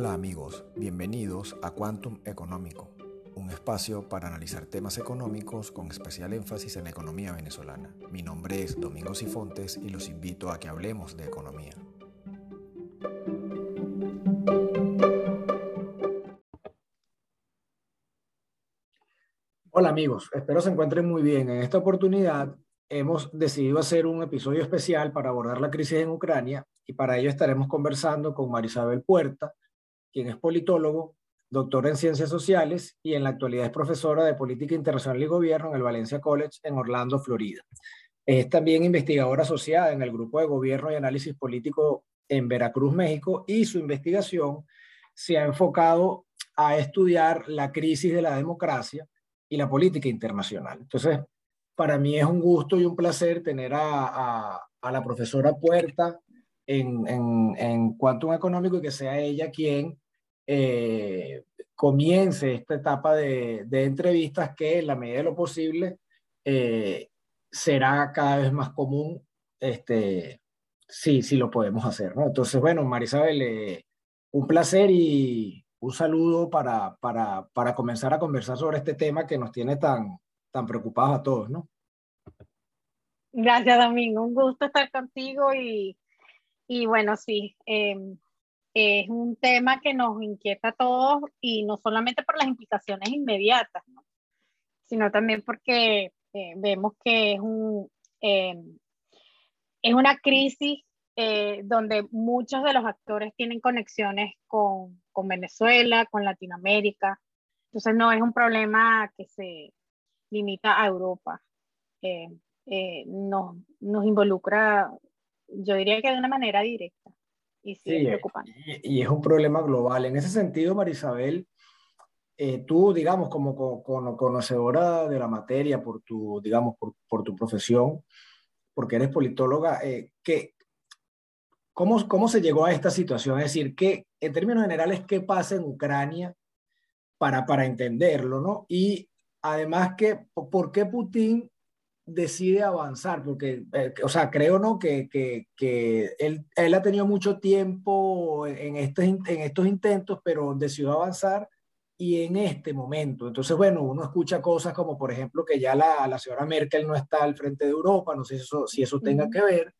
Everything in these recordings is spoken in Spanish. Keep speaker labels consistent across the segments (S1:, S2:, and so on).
S1: Hola amigos, bienvenidos a Quantum Económico, un espacio para analizar temas económicos con especial énfasis en la economía venezolana. Mi nombre es Domingo Sifontes y los invito a que hablemos de economía.
S2: Hola amigos, espero se encuentren muy bien. En esta oportunidad hemos decidido hacer un episodio especial para abordar la crisis en Ucrania y para ello estaremos conversando con Marisabel Puerta, quien es politólogo, doctora en ciencias sociales y en la actualidad es profesora de política internacional y gobierno en el Valencia College en Orlando, Florida. Es también investigadora asociada en el grupo de gobierno y análisis político en Veracruz, México, y su investigación se ha enfocado a estudiar la crisis de la democracia y la política internacional. Entonces, para mí es un gusto y un placer tener a, la profesora Puerta en, en, en Quantum Económico y que sea ella quien eh, comience esta etapa de, de, entrevistas que en la medida de lo posible eh, será cada vez más común este, sí, sí lo podemos hacer. ¿no? Entonces, bueno, Marisabel, eh, un placer y un saludo para, para, para, comenzar a conversar sobre este tema que nos tiene tan, tan preocupados a todos, ¿no?
S3: Gracias, Domingo. Un gusto estar contigo y, y bueno, sí, eh, es un tema que nos inquieta a todos y no solamente por las implicaciones inmediatas, ¿no? sino también porque eh, vemos que es, un, eh, es una crisis eh, donde muchos de los actores tienen conexiones con, con, Venezuela, con Latinoamérica. Entonces no es un problema que se limita a Europa. Eh, nos, nos, involucra, yo diría que de una manera directa. Y sí, es preocupante.
S2: Y, y, es un problema global. En ese sentido, Marisabel, tú, digamos, como conocedora de la materia por tu, digamos, por, por tu profesión, porque eres politóloga, ¿qué, ¿Cómo, ¿Cómo se llegó a esta situación? Es decir, ¿qué, en términos generales, ¿qué pasa en Ucrania para, para entenderlo? ¿no? Y además, que, ¿por qué Putin decide avanzar? Porque, eh, o sea, creo ¿no? que, que, que él, él, ha tenido mucho tiempo en, estos, en estos intentos, pero decidió avanzar y en este momento. Entonces, bueno, uno escucha cosas como, por ejemplo, que ya la, la señora Merkel no está al frente de Europa, no sé si eso, si eso tenga que ver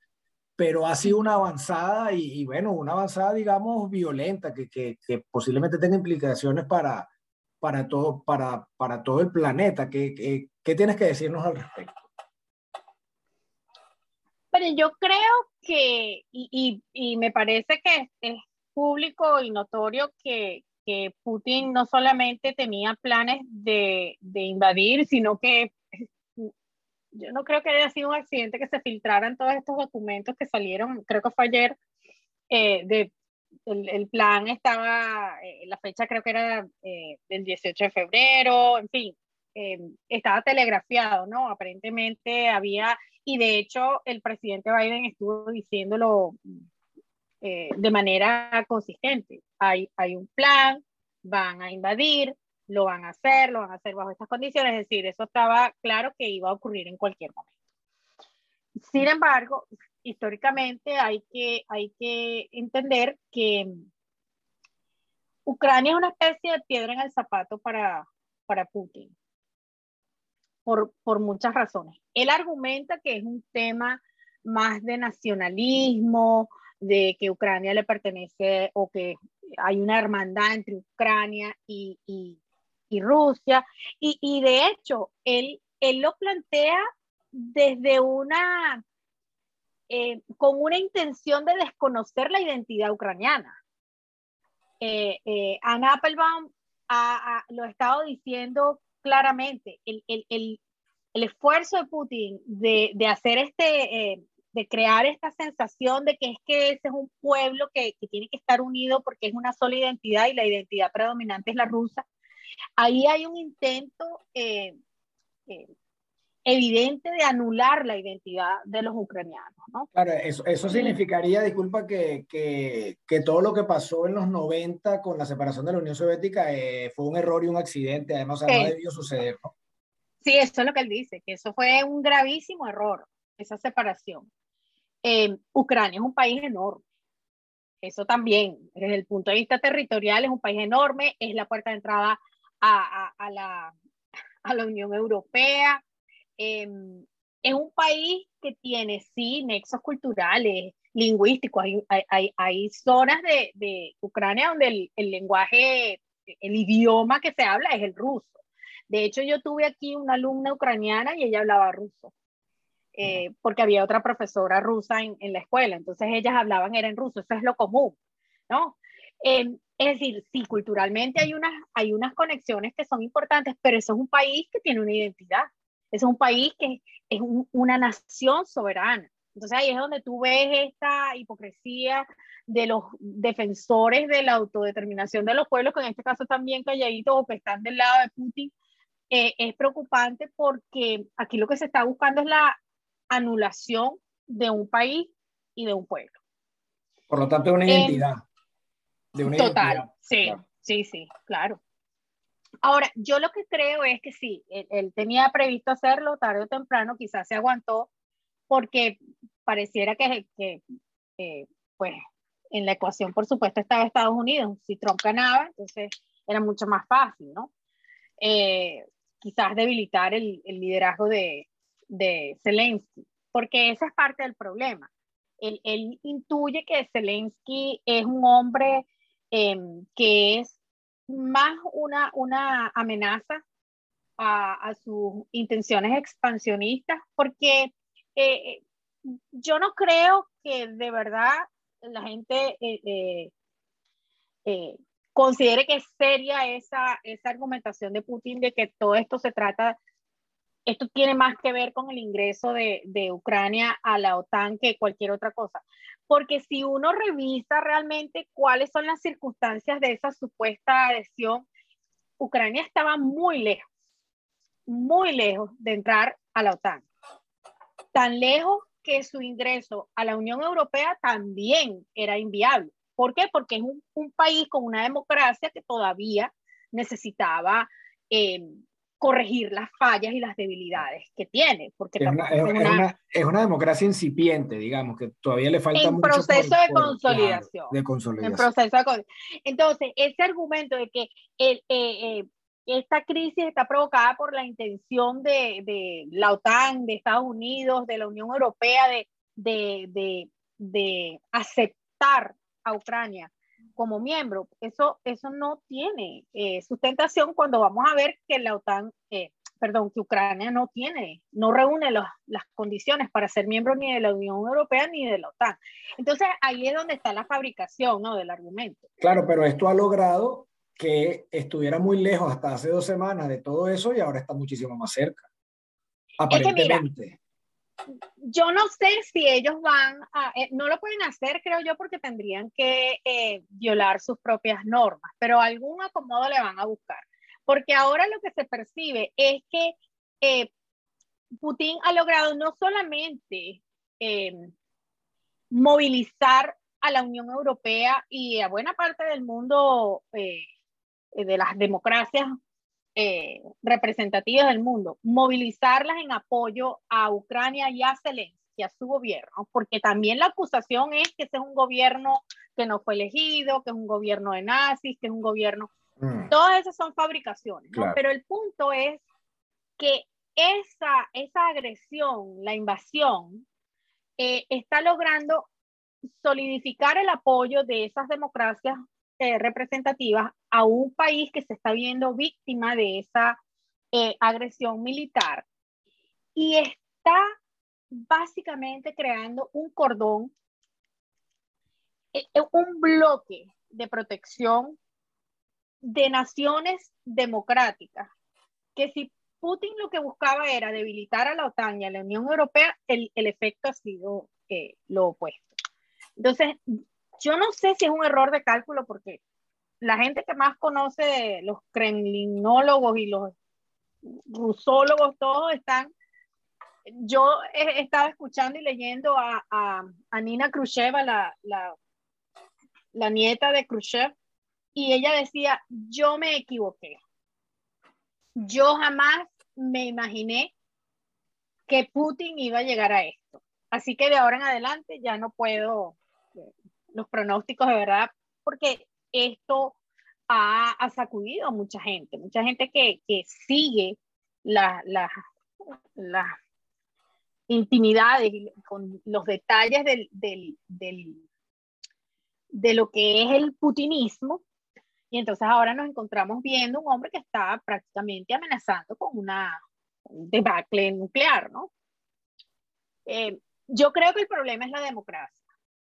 S2: pero ha sido una avanzada y, y bueno, una avanzada, digamos, violenta, que, que, que, posiblemente tenga implicaciones para, para, todo, para, para todo el planeta. ¿Qué, qué, qué tienes que decirnos al respecto?
S3: Pero yo creo que, y, y, y me parece que es público y notorio que, que Putin no solamente tenía planes de, de invadir, sino que yo no creo que haya sido un accidente que se filtraran todos estos documentos que salieron, creo que fue ayer, eh, de, el, el, plan estaba, eh, la fecha creo que era eh, del 18 de febrero, en fin, eh, estaba telegrafiado, ¿no? Aparentemente había, y de hecho el presidente Biden estuvo diciéndolo eh, de manera consistente, hay, hay un plan, van a invadir, lo van a hacer, lo van a hacer bajo estas condiciones, es decir, eso estaba claro que iba a ocurrir en cualquier momento. Sin embargo, históricamente hay que, hay que entender que Ucrania es una especie de piedra en el zapato para, para Putin, por, muchas razones. Él argumenta que es un tema más de nacionalismo, de que Ucrania le pertenece o que hay una hermandad entre Ucrania y, y, Rusia. Y, y de hecho, él, él lo plantea desde una, eh, con una intención de desconocer la identidad ucraniana. Eh, eh, Applebaum ha, lo ha estado diciendo claramente, el, el, el, el esfuerzo de Putin de, de hacer este, eh, de crear esta sensación de que es que ese es un pueblo que, que, tiene que estar unido porque es una sola identidad y la identidad predominante es la rusa, ahí hay un intento eh, eh, evidente de anular la identidad de los ucranianos. ¿no?
S2: Claro, eso, eso significaría, disculpa, que, que, que, todo lo que pasó en los 90 con la separación de la Unión Soviética eh, fue un error y un accidente, además o sea, no debió suceder. ¿no?
S3: Sí, eso es lo que él dice, que eso fue un gravísimo error, esa separación. Eh, Ucrania es un país enorme. eso también, desde el punto de vista territorial, es un país enorme, es la puerta de entrada a, a, la, a la, Unión Europea. Em, es un país que tiene, sí, nexos culturales, lingüísticos. Hay, hay, hay zonas de, de, Ucrania donde el, el, lenguaje, el idioma que se habla es el ruso. De hecho, yo tuve aquí una alumna ucraniana y ella hablaba ruso. Eh, porque había otra profesora rusa en, en, la escuela, entonces ellas hablaban era en ruso, eso es lo común, ¿no? Eh, es decir, sí, culturalmente hay unas, hay unas conexiones que son importantes, pero eso es un país que tiene una identidad, es un país que es un, una nación soberana. Entonces ahí es donde tú ves esta hipocresía de los defensores de la autodeterminación de los pueblos, que en este caso también calladitos o que están del lado de Putin, eh, es preocupante porque aquí lo que se está buscando es la anulación de un país y de un pueblo.
S2: Por lo tanto, una identidad. de una
S3: total, sí, sí, sí, claro. Ahora, yo lo que creo es que sí, él, tenía previsto hacerlo tarde o temprano, quizás se aguantó, porque pareciera que, que eh, pues, en la ecuación, por supuesto, estaba Estados Unidos. Si Trump ganaba, entonces era mucho más fácil, ¿no? Eh, quizás debilitar el, liderazgo de, de Zelensky, porque esa es parte del problema. Él, él intuye que Zelensky es un hombre em, que es más una, una amenaza a, sus intenciones expansionistas, porque eh, yo no creo que de verdad la gente eh, eh, considere que es seria esa, esa argumentación de Putin de que todo esto se trata esto tiene más que ver con el ingreso de, Ucrania a la OTAN que cualquier otra cosa. Porque si uno revisa realmente cuáles son las circunstancias de esa supuesta adhesión, Ucrania estaba muy lejos, muy lejos de entrar a la OTAN. Tan lejos que su ingreso a la Unión Europea también era inviable. ¿Por qué? Porque es un, un país con una democracia que todavía necesitaba eh, corregir las fallas y las debilidades que tiene. Porque
S2: es una, es, una, es, una, democracia incipiente, digamos, que todavía le falta
S3: en
S2: mucho
S3: proceso por, de, consolidación,
S2: de consolidación.
S3: En proceso de Entonces, ese argumento de que el, eh, eh, esta crisis está provocada por la intención de, de, la OTAN, de Estados Unidos, de la Unión Europea, de, de, de aceptar a Ucrania como miembro. Eso, eso no tiene eh, sustentación cuando vamos a ver que la OTAN, eh, perdón, que Ucrania no tiene, no reúne los, las condiciones para ser miembro ni de la Unión Europea ni de la OTAN. Entonces ahí es donde está la fabricación ¿no? del argumento.
S2: Claro, pero esto ha logrado que estuviera muy lejos hasta hace dos semanas de todo eso y ahora está muchísimo más cerca. Aparentemente
S3: yo no sé si ellos van a, eh, no lo pueden hacer, creo yo, porque tendrían que eh, violar sus propias normas, pero algún acomodo le van a buscar. Porque ahora lo que se percibe es que eh, Putin ha logrado no solamente movilizar a la Unión Europea y a buena parte del mundo de las democracias eh, representativas del mundo, movilizarlas en apoyo a Ucrania y a Zelensky, a su gobierno, porque también la acusación es que ese es un gobierno que no fue elegido, que es un gobierno de nazis, que es un gobierno... Mm. Todas esas son fabricaciones, ¿no? pero el punto es que esa, esa agresión, la invasión, eh, está logrando solidificar el apoyo de esas democracias eh, representativas a un país que se está viendo víctima de esa eh, agresión militar y está básicamente creando un cordón, eh, un bloque de protección de naciones democráticas, que si Putin lo que buscaba era debilitar a la OTAN y a la Unión Europea, el, el efecto ha sido lo opuesto. Entonces, yo no sé si es un error de cálculo porque la gente que más conoce los kremlinólogos y los rusólogos, todos están. Yo he estado escuchando y leyendo a, a, Nina Khrushchev, la, la, la nieta de Khrushchev, y ella decía, yo me equivoqué. Yo jamás me imaginé que Putin iba a llegar a esto. Así que de ahora en adelante ya no puedo los pronósticos de verdad, porque esto ha, sacudido a mucha gente, mucha gente que, que sigue las la, la intimidades, con los detalles del, del, del, de lo que es el putinismo. Y entonces ahora nos encontramos viendo un hombre que está prácticamente amenazando con una debacle nuclear, ¿no? Eh, yo creo que el problema es la democracia.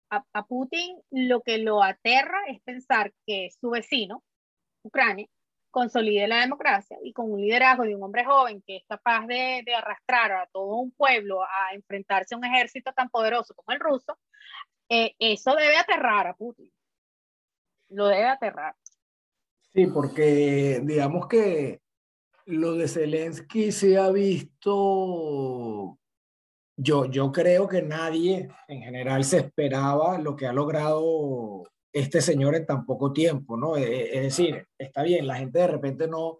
S3: A, Putin lo que lo aterra es pensar que su vecino, Ucrania, consolide la democracia y con un liderazgo de un hombre joven que es capaz de, de, arrastrar a todo un pueblo a enfrentarse a un ejército tan poderoso como el ruso, eh, eso debe aterrar a Putin. Lo debe aterrar.
S2: Sí, porque digamos que lo de Zelensky se ha visto, yo, yo creo que nadie en general se esperaba lo que ha logrado este señor en tan poco tiempo, ¿no? Es, decir, está bien, la gente de repente no,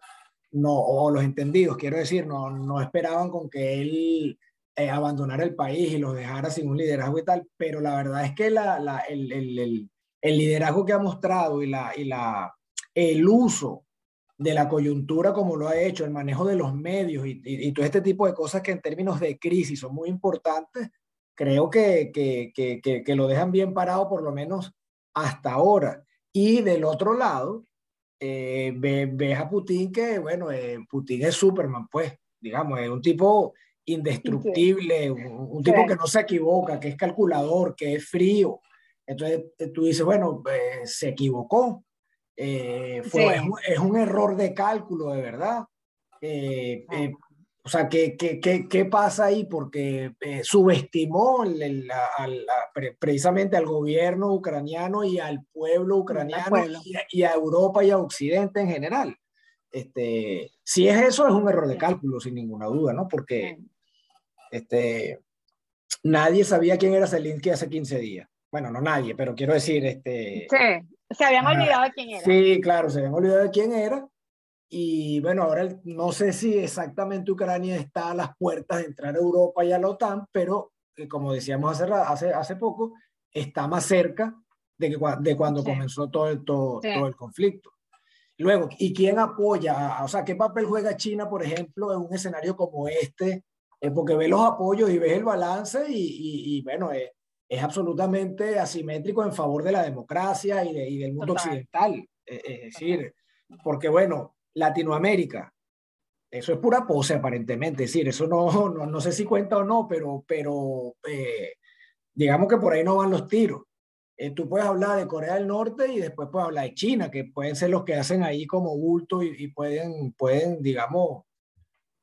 S2: no o los entendidos, quiero decir, no, no esperaban con que él eh, abandonara el país y los dejara sin un liderazgo y tal, pero la verdad es que la, la, el, el, el, liderazgo que ha mostrado y, la, y la, el uso de la coyuntura como lo ha hecho, el manejo de los medios y, y, y todo este tipo de cosas que en términos de crisis son muy importantes, creo que, que, que, que lo dejan bien parado por lo menos hasta ahora. Y del otro lado, eh, ves a Putin que, bueno, eh, Putin es Superman, pues, digamos, es un tipo indestructible, un, un tipo que no se equivoca, que es calculador, que es frío. Entonces tú dices, bueno, eh, se equivocó. Eh, fue, sí. es, un, es, un, error de cálculo, de verdad. Eh, o sea, ¿qué, qué, qué, qué pasa ahí? Porque eh, subestimó el, la, la, precisamente al gobierno ucraniano y al pueblo ucraniano. Y, a, y, a, Europa y a Occidente en general. Este, si es eso, es un error de cálculo, sin ninguna duda, ¿no? Porque este, nadie sabía quién era Zelensky hace 15 días. Bueno, no nadie, pero quiero decir, este...
S3: Sí, se habían olvidado de quién era.
S2: Sí, claro, se habían olvidado de quién era y bueno, ahora no sé si exactamente Ucrania está a las puertas de entrar a Europa y a la OTAN, pero eh, como decíamos hace, hace, hace poco, está más cerca de, que, de cuando sí. comenzó todo el, todo, sí. todo el conflicto. Luego, ¿y quién apoya? O sea, ¿qué papel juega China, por ejemplo, en un escenario como este? Eh, porque ve los apoyos y ves el balance y, y, y bueno, eh, es absolutamente asimétrico en favor de la democracia y, de, y del mundo Total. occidental. Eh, es decir, porque bueno, Latinoamérica. Eso es pura pose, aparentemente. Es decir, eso no, no, no sé si cuenta o no, pero, pero eh, digamos que por ahí no van los tiros. Eh, tú puedes hablar de Corea del Norte y después puedes hablar de China, que pueden ser los que hacen ahí como bulto y, y pueden, pueden, digamos,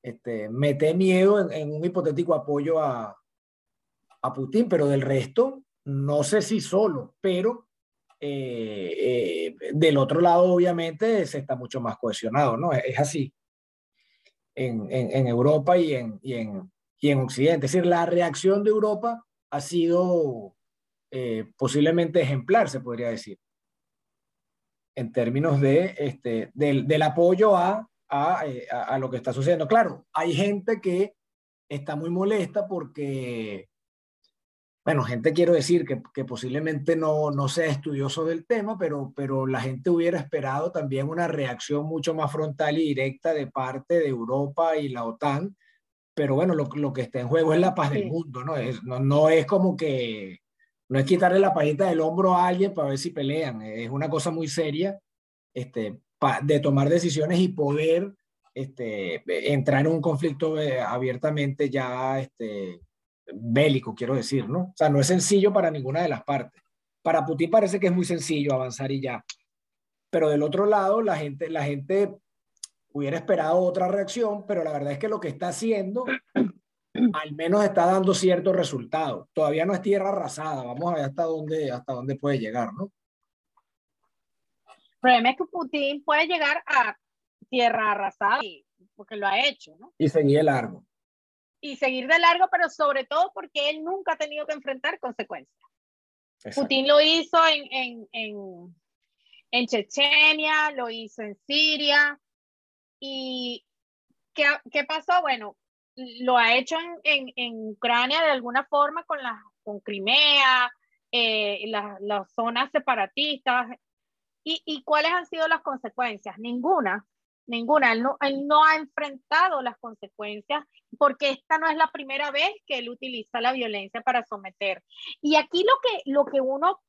S2: este, meter miedo en, en un hipotético apoyo a, a Putin, pero del resto, no sé si solo, pero eh, eh, del otro lado, obviamente, se está mucho más cohesionado, ¿no? Es, es así en, en, en, Europa y en, y, en, y en Occidente. Es decir, la reacción de Europa ha sido eh, posiblemente ejemplar, se podría decir, en términos de, este, del, del apoyo a, a, a, a lo que está sucediendo. Claro, hay gente que está muy molesta porque bueno, gente quiero decir que, que posiblemente no, no, sea estudioso del tema, pero, pero la gente hubiera esperado también una reacción mucho más frontal y directa de parte de Europa y la OTAN. Pero bueno, lo, lo que está en juego es la paz sí. del mundo, ¿no? Es, no, no es como que, no es quitarle la pajita del hombro a alguien para ver si pelean, es una cosa muy seria este, pa, de tomar decisiones y poder este, entrar en un conflicto eh, abiertamente ya este, bélico, quiero decir, ¿no? O sea, no es sencillo para ninguna de las partes. Para Putin parece que es muy sencillo avanzar y ya. Pero del otro lado, la gente, la gente hubiera esperado otra reacción, pero la verdad es que lo que está haciendo al menos está dando cierto resultado. Todavía no es tierra arrasada. Vamos a ver hasta dónde, hasta dónde puede llegar, ¿no?
S3: El problema es que Putin puede llegar a tierra arrasada porque lo ha hecho, ¿no?
S2: Y seguir largo
S3: y seguir de largo, pero sobre todo porque él nunca ha tenido que enfrentar consecuencias. Exacto. Putin lo hizo en, en, en, en, Chechenia, lo hizo en Siria. ¿Y qué, qué pasó? Bueno, lo ha hecho en, en, en, Ucrania de alguna forma con, la, con Crimea, eh, las zonas separatistas. ¿Y, ¿Y cuáles han sido las consecuencias? Ninguna, ninguna. Él no, él no ha enfrentado las consecuencias porque esta no es la primera vez que él utiliza la violencia para someter. Y aquí lo que, lo que uno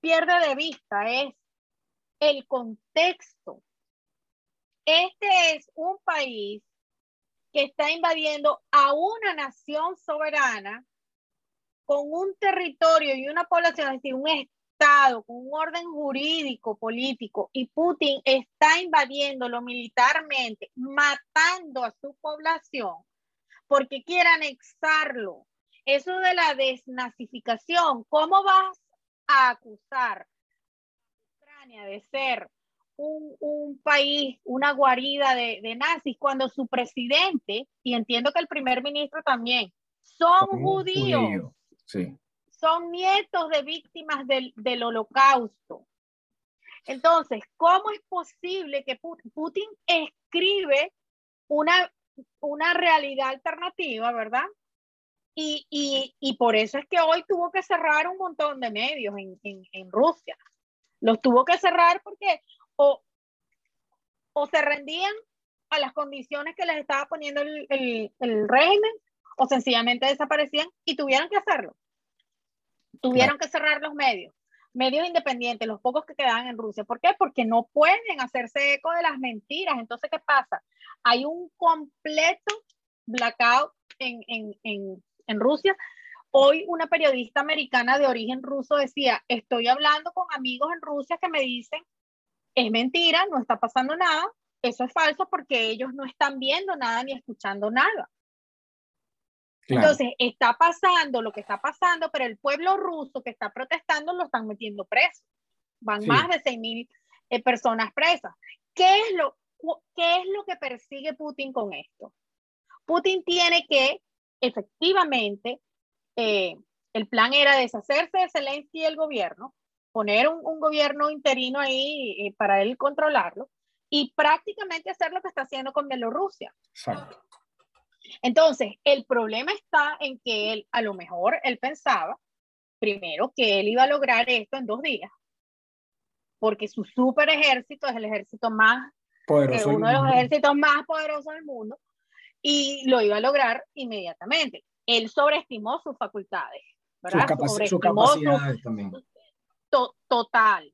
S3: pierde de vista es el contexto. Este es un país que está invadiendo a una nación soberana con un territorio y una población, es decir, un Estado con un orden jurídico, político, y Putin está invadiéndolo militarmente, matando a su población porque quiere anexarlo. Eso de la desnazificación, ¿cómo vas a acusar a Ucrania de ser un, un, país, una guarida de, de, nazis, cuando su presidente, y entiendo que el primer ministro también, son judíos. Judío.
S2: Sí.
S3: Son nietos de víctimas del, del holocausto. Entonces, ¿cómo es posible que Putin, escribe una, una realidad alternativa, verdad? Y, y, y, por eso es que hoy tuvo que cerrar un montón de medios en, en, en Rusia. Los tuvo que cerrar porque o, o se rendían a las condiciones que les estaba poniendo el, el, el régimen o sencillamente desaparecían y tuvieron que hacerlo. Tuvieron que cerrar los medios, medios independientes, los pocos que quedaban en Rusia. ¿Por qué? Porque no pueden hacerse eco de las mentiras. Entonces, ¿qué pasa? Hay un completo blackout en, en, en, en Rusia. Hoy una periodista americana de origen ruso decía, estoy hablando con amigos en Rusia que me dicen, es mentira, no está pasando nada, eso es falso porque ellos no están viendo nada ni escuchando nada. Claro. Entonces, está pasando lo que está pasando, pero el pueblo ruso que está protestando lo están metiendo preso. Van sí. más de 6 mil eh, personas presas. ¿Qué es, lo, ¿Qué es lo que persigue Putin con esto? Putin tiene que, efectivamente, eh, el plan era deshacerse de Zelensky y el gobierno, poner un, un gobierno interino ahí eh, para él controlarlo y prácticamente hacer lo que está haciendo con Bielorrusia.
S2: Exacto.
S3: Entonces, el problema está en que él, a lo mejor, él pensaba, primero, que él iba a lograr esto en dos días, porque su super ejército es el ejército más,
S2: poderoso
S3: eh, uno de los ejércitos más poderosos del mundo, y lo iba a lograr inmediatamente. Él sobreestimó sus facultades, ¿verdad?
S2: Sus, capac sus capacidades
S3: su,
S2: también.
S3: To total.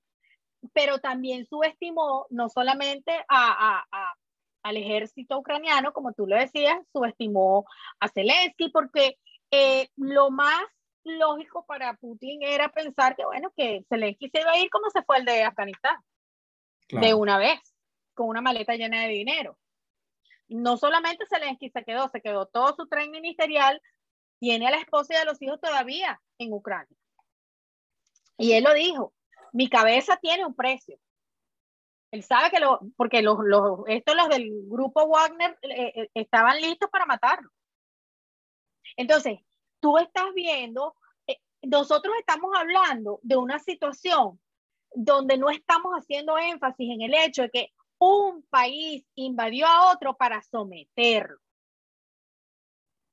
S3: Pero también subestimó no solamente a, a, a al ejército ucraniano, como tú lo decías, subestimó a Zelensky porque eh, lo más lógico para Putin era pensar que, bueno, que Zelensky se iba a ir como se fue el de Afganistán, claro. de una vez, con una maleta llena de dinero. No solamente Zelensky se quedó, se quedó todo su tren ministerial, tiene a la esposa y a los hijos todavía en Ucrania. Y él lo dijo, mi cabeza tiene un precio. Él sabe que lo, porque los, los, estos, los del grupo Wagner, eh, eh, estaban listos para matarlo. Entonces, tú estás viendo, eh, nosotros estamos hablando de una situación donde no estamos haciendo énfasis en el hecho de que un país invadió a otro para someterlo.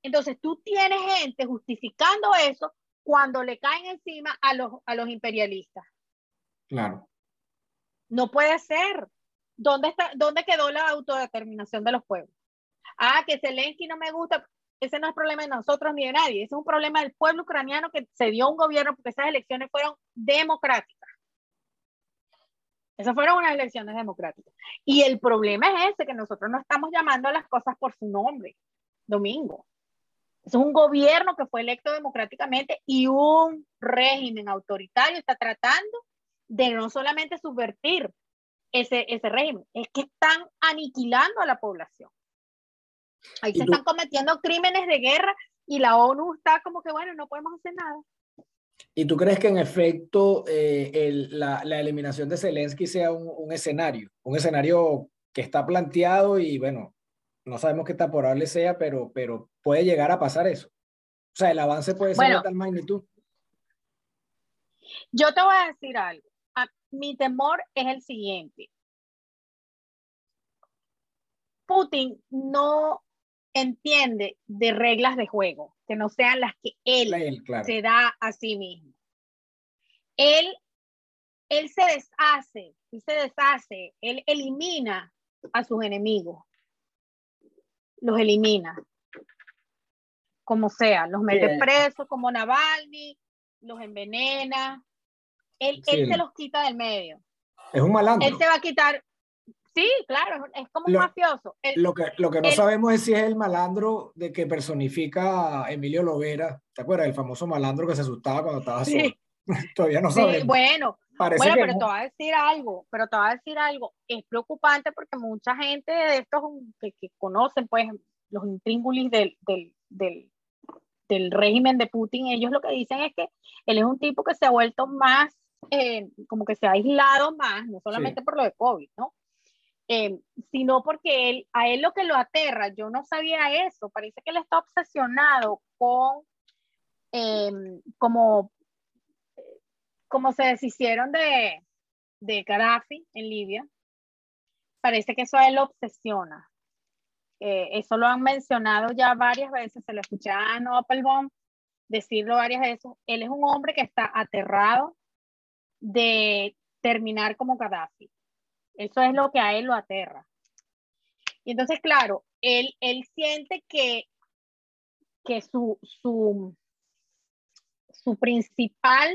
S3: Entonces, tú tienes gente justificando eso cuando le caen encima a los, a los imperialistas.
S2: Claro.
S3: No puede ser. ¿Dónde, está, ¿Dónde quedó la autodeterminación de los pueblos? Ah, que Zelensky no me gusta. Ese no es problema de nosotros ni de nadie. Ese es un problema del pueblo ucraniano que se dio un gobierno porque esas elecciones fueron democráticas. Esas fueron unas elecciones democráticas. Y el problema es ese, que nosotros no estamos llamando a las cosas por su nombre, Domingo. Es un gobierno que fue electo democráticamente y un régimen autoritario está tratando de no solamente subvertir ese, ese régimen, es que están aniquilando a la población. Ahí se tú? están cometiendo crímenes de guerra y la ONU está como que, bueno, no podemos hacer nada.
S2: ¿Y tú crees que en efecto eh, el, la, la, eliminación de Zelensky sea un, un, escenario, un escenario que está planteado y bueno, no sabemos qué tan probable sea, pero, pero puede llegar a pasar eso? O sea, el avance puede ser bueno, de tal magnitud.
S3: Yo te voy a decir algo mi temor es el siguiente. Putin no entiende de reglas de juego que no sean las que él, él claro. se da a sí mismo. él, él se deshace, él se deshace, él elimina a sus enemigos, los elimina, como sea, los mete presos como Navalny, los envenena, él, él se los quita del medio.
S2: Es un malandro.
S3: Él se va a quitar, Sí, claro, es como un mafioso.
S2: lo, que, lo que no sabemos es si es el malandro de que personifica a Emilio Lovera. ¿Te acuerdas? El famoso malandro que se asustaba cuando estaba solo. Todavía no sabemos.
S3: Sí, bueno, bueno pero te voy a decir algo, pero te voy a decir algo. Es preocupante porque mucha gente de estos que, que conocen, pues, los intríngulis del, del, del, del, régimen de Putin, ellos lo que dicen es que él es un tipo que se ha vuelto más, eh, como que se ha aislado más, no solamente por lo de COVID, ¿no? Em, sino porque él, a él lo que lo aterra, yo no sabía eso, parece que él está obsesionado con em, como, como se deshicieron de, de Gaddafi en Libia, parece que eso a él lo obsesiona. Eh, eso lo han mencionado ya varias veces, se lo escuché a Applebaum decirlo varias veces. Él es un hombre que está aterrado de terminar como Gaddafi. Eso es lo que a él lo aterra. Y entonces, claro, él, él siente que, que su, su, su principal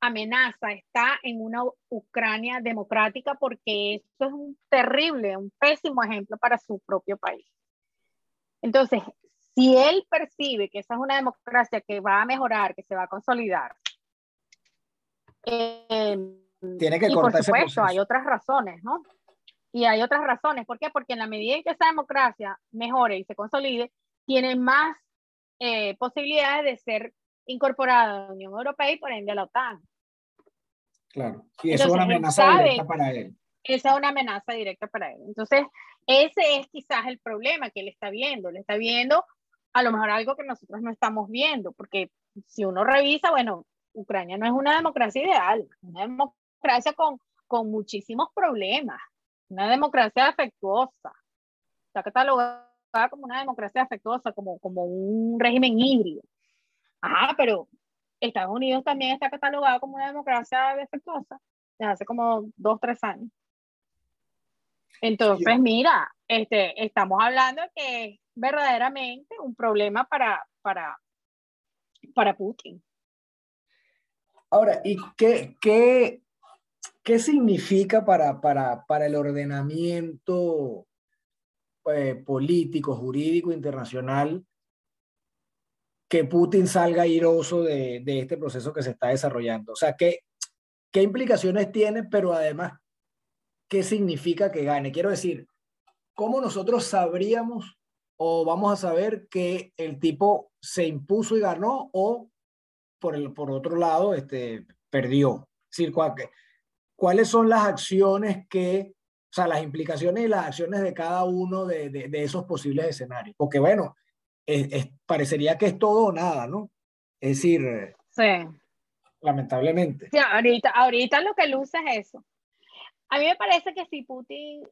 S3: amenaza está en una Ucrania democrática porque eso es un terrible, un pésimo ejemplo para su propio país. Entonces, si él percibe que esa es una democracia que va a mejorar, que se va a consolidar, eh,
S2: tiene que
S3: y por supuesto, hay otras razones, ¿no? Y hay otras razones. ¿Por qué? Porque en la medida en que esa democracia mejore y se consolide, tiene más eh, posibilidades de ser incorporada a la Unión Europea y por ende a la OTAN.
S2: Claro, y eso es una amenaza directa para él.
S3: Esa es una amenaza directa para él. Entonces, ese es quizás el problema que él está viendo. Le está viendo a lo mejor algo que nosotros no estamos viendo, porque si uno revisa, bueno, Ucrania no es una democracia ideal, una democracia con, con muchísimos problemas, una democracia afectuosa. Está catalogada como una democracia afectuosa, como, como un régimen híbrido. Ajá, pero Estados Unidos también está catalogado como una democracia defectuosa desde hace como dos, tres años. Entonces, mira, este, estamos hablando de que es verdaderamente un problema para, para, para Putin.
S2: Ahora, ¿y qué, qué, ¿Qué significa para, para, para el ordenamiento eh, político, jurídico, internacional que Putin salga airoso de, de, este proceso que se está desarrollando? O sea, ¿qué, ¿qué implicaciones tiene, pero además, qué significa que gane? Quiero decir, ¿cómo nosotros sabríamos o vamos a saber que el tipo se impuso y ganó o por, el, por otro lado este, perdió? Es decir, cuáles son las acciones que, o sea, las implicaciones y las acciones de cada uno de, de, esos posibles escenarios. Porque bueno, parecería que es todo o nada, ¿no? Es decir,
S3: sí.
S2: lamentablemente.
S3: Sí, ahorita, ahorita lo que luce es eso. A mí me parece que si Putin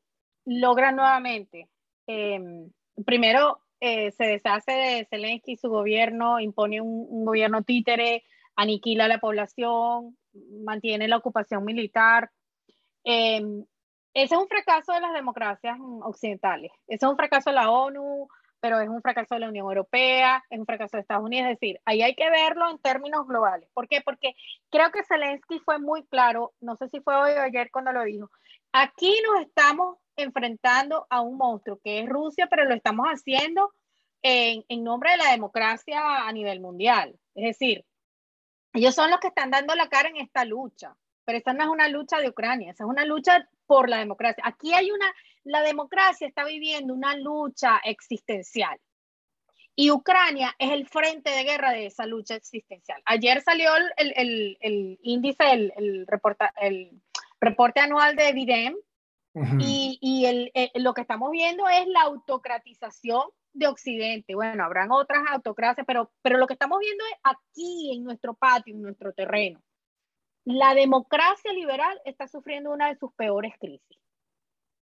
S3: logra nuevamente, em, primero eh, se deshace de Zelensky, su gobierno impone un, un gobierno títere, aniquila a la población, mantiene la ocupación militar. Em, ese es un fracaso de las democracias occidentales. Ese es un fracaso de la ONU, pero es un fracaso de la Unión Europea, es un fracaso de Estados Unidos. Es decir, ahí hay que verlo en términos globales. ¿Por qué? Porque creo que Zelensky fue muy claro, no sé si fue hoy o ayer cuando lo dijo. Aquí nos estamos enfrentando a un monstruo que es Rusia, pero lo estamos haciendo en, nombre de la democracia a nivel mundial. Es decir, ellos son los que están dando la cara en esta lucha, pero esta no es una lucha de Ucrania, esa es una lucha por la democracia. Aquí hay una, la democracia está viviendo una lucha existencial. Y Ucrania es el frente de guerra de esa lucha existencial. Ayer salió el, índice, el reporte anual de Videm, y, y el, eh, lo que estamos viendo es la autocratización de Occidente. Bueno, habrán otras autocracias, pero, pero lo que estamos viendo es aquí, en nuestro patio, en nuestro terreno. La democracia liberal está sufriendo una de sus peores crisis.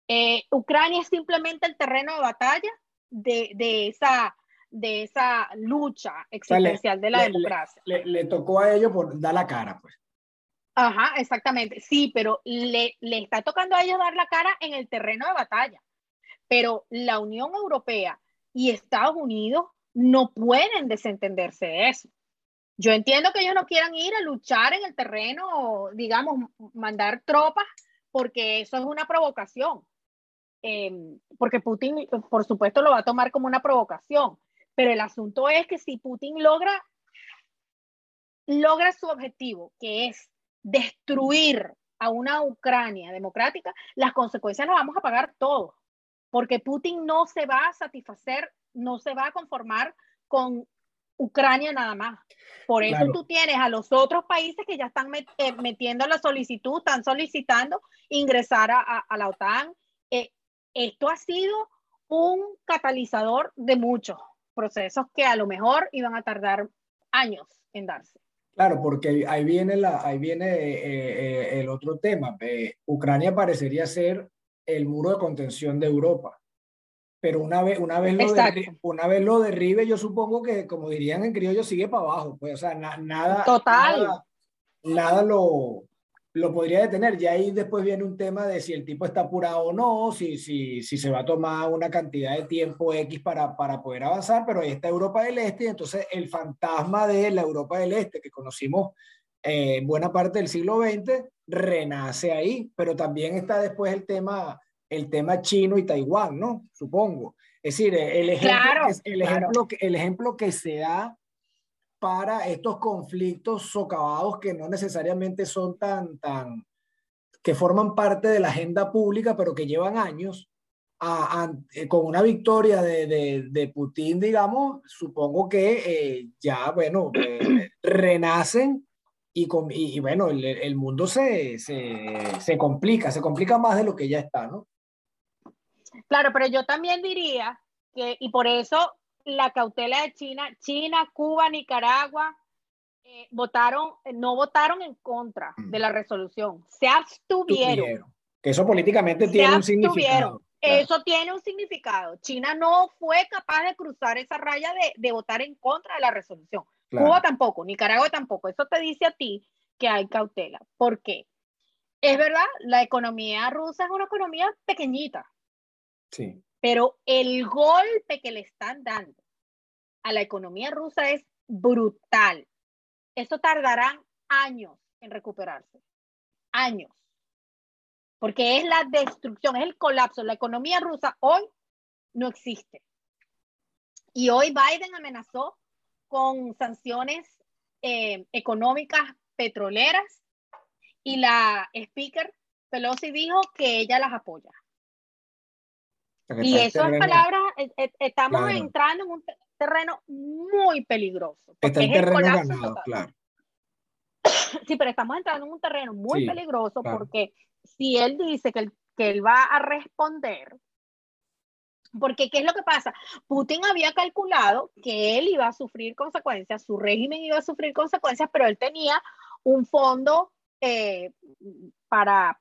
S3: Eh, Ucrania es simplemente el terreno de batalla de, de esa, de esa lucha existencial de la democracia.
S2: Le, le, tocó a ellos por dar la cara, pues.
S3: Ajá, exactamente. Sí, pero le, le está tocando a ellos dar la cara en el terreno de batalla. Pero la Unión Europea y Estados Unidos no pueden desentenderse de eso. Yo entiendo que ellos no quieran ir a luchar en el terreno, digamos, mandar tropas, porque eso es una provocación. Em, porque Putin, por supuesto, lo va a tomar como una provocación. Pero el asunto es que si Putin logra, logra su objetivo, que es destruir a una Ucrania democrática, las consecuencias las vamos a pagar todos, porque Putin no se va a satisfacer, no se va a conformar con Ucrania nada más. Por eso tú tienes a los otros países que ya están eh, metiendo la solicitud, están solicitando ingresar a, la OTAN. Eh, esto ha sido un catalizador de muchos procesos que a lo mejor iban a tardar años en darse.
S2: Claro, porque ahí viene, la, ahí viene eh, el otro tema. Ucrania parecería ser el muro de contención de Europa pero una vez, una vez, lo, derribe, una vez lo derribe, yo supongo que, como dirían en criollo, sigue para abajo. Pues, o sea, nada,
S3: Total.
S2: nada, lo, lo podría detener. Y ahí después viene un tema de si el tipo está apurado o no, si, si, si se va a tomar una cantidad de tiempo X para, para poder avanzar, pero ahí está Europa del Este, y entonces el fantasma de la Europa del Este que conocimos en eh, buena parte del siglo XX renace ahí, pero también está después el tema el tema chino y Taiwán, ¿no? Supongo. Es decir, el ejemplo, el, ejemplo que, el ejemplo que se da para estos conflictos socavados que no necesariamente son tan, tan, que forman parte de la agenda pública, pero que llevan años, eh, con una victoria de, de, Putin, digamos, supongo que eh, ya, bueno, eh, renacen y, y, bueno, el, el mundo se, se, se, complica, se complica más de lo que ya está, ¿no?
S3: Claro, pero yo también diría que, y por eso la cautela de China, China, Cuba, Nicaragua, eh, votaron, no votaron en contra mm. de la resolución, se abstuvieron.
S2: Que eso políticamente tiene un significado.
S3: Eso tiene un significado. China no fue capaz de cruzar esa raya de, de votar en contra de la resolución. Cuba tampoco, Nicaragua tampoco. Eso te dice a ti que hay cautela. ¿Por qué? Es verdad, la economía rusa es una economía pequeñita. Pero el golpe que le están dando a la economía rusa es brutal. Eso tardará años en recuperarse. Años. Porque es la destrucción, es el colapso. La economía rusa hoy no existe. Y hoy Biden amenazó con sanciones eh, económicas petroleras y la speaker Pelosi dijo que ella las apoya. Y esas palabras, eh, eh, estamos entrando en un terreno muy peligroso.
S2: Está el terreno ganado, claro.
S3: Sí, pero estamos entrando en un terreno muy peligroso porque si él dice que él, que él va a responder, porque ¿qué es lo que pasa? Putin había calculado que él iba a sufrir consecuencias, su régimen iba a sufrir consecuencias, pero él tenía un fondo eh, para,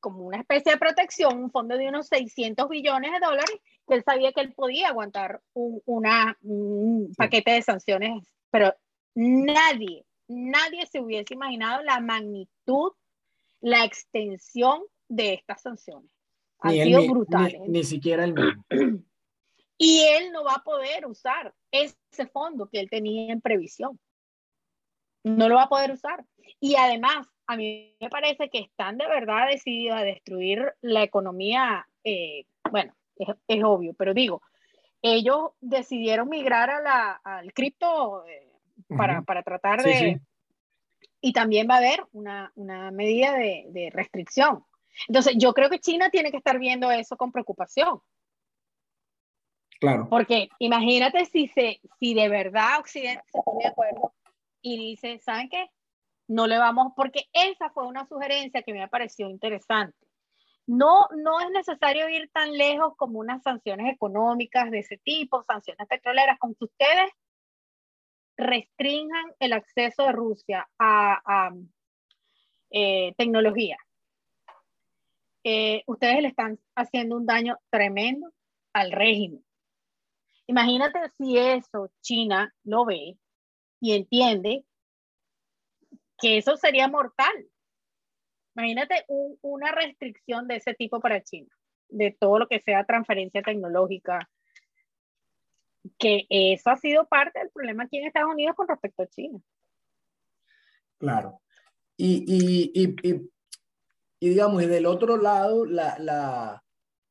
S3: como una especie de protección, un fondo de unos 600 billones de dólares, que él sabía que él podía aguantar un, una, paquete de sanciones, pero nadie, nadie se hubiese imaginado la magnitud, la extensión de estas sanciones. Han sido brutales.
S2: Ni, siquiera el mismo.
S3: Y él no va a poder usar ese fondo que él tenía en previsión. No lo va a poder usar. Y además, a mí me parece que están de verdad decididos a destruir la economía, eh, bueno, es, obvio, pero digo, ellos decidieron migrar a la, al cripto eh, para, para, tratar de... Y también va a haber una, una medida de, de, restricción. Entonces, yo creo que China tiene que estar viendo eso con preocupación.
S2: Claro.
S3: Porque imagínate si, se, si de verdad Occidente se pone de acuerdo y dice, ¿saben qué? no le vamos, porque esa fue una sugerencia que me pareció interesante. No, no es necesario ir tan lejos como unas sanciones económicas de ese tipo, sanciones petroleras, con que ustedes restrinjan el acceso de Rusia a, eh, tecnología. Eh, ustedes le están haciendo un daño tremendo al régimen. Imagínate si eso China lo ve y entiende que eso sería mortal. Imagínate una restricción de ese tipo para China, de todo lo que sea transferencia tecnológica, que eso ha sido parte del problema aquí en Estados Unidos con respecto a China.
S2: Claro. Y, y, y, y digamos, y del otro lado, la, la,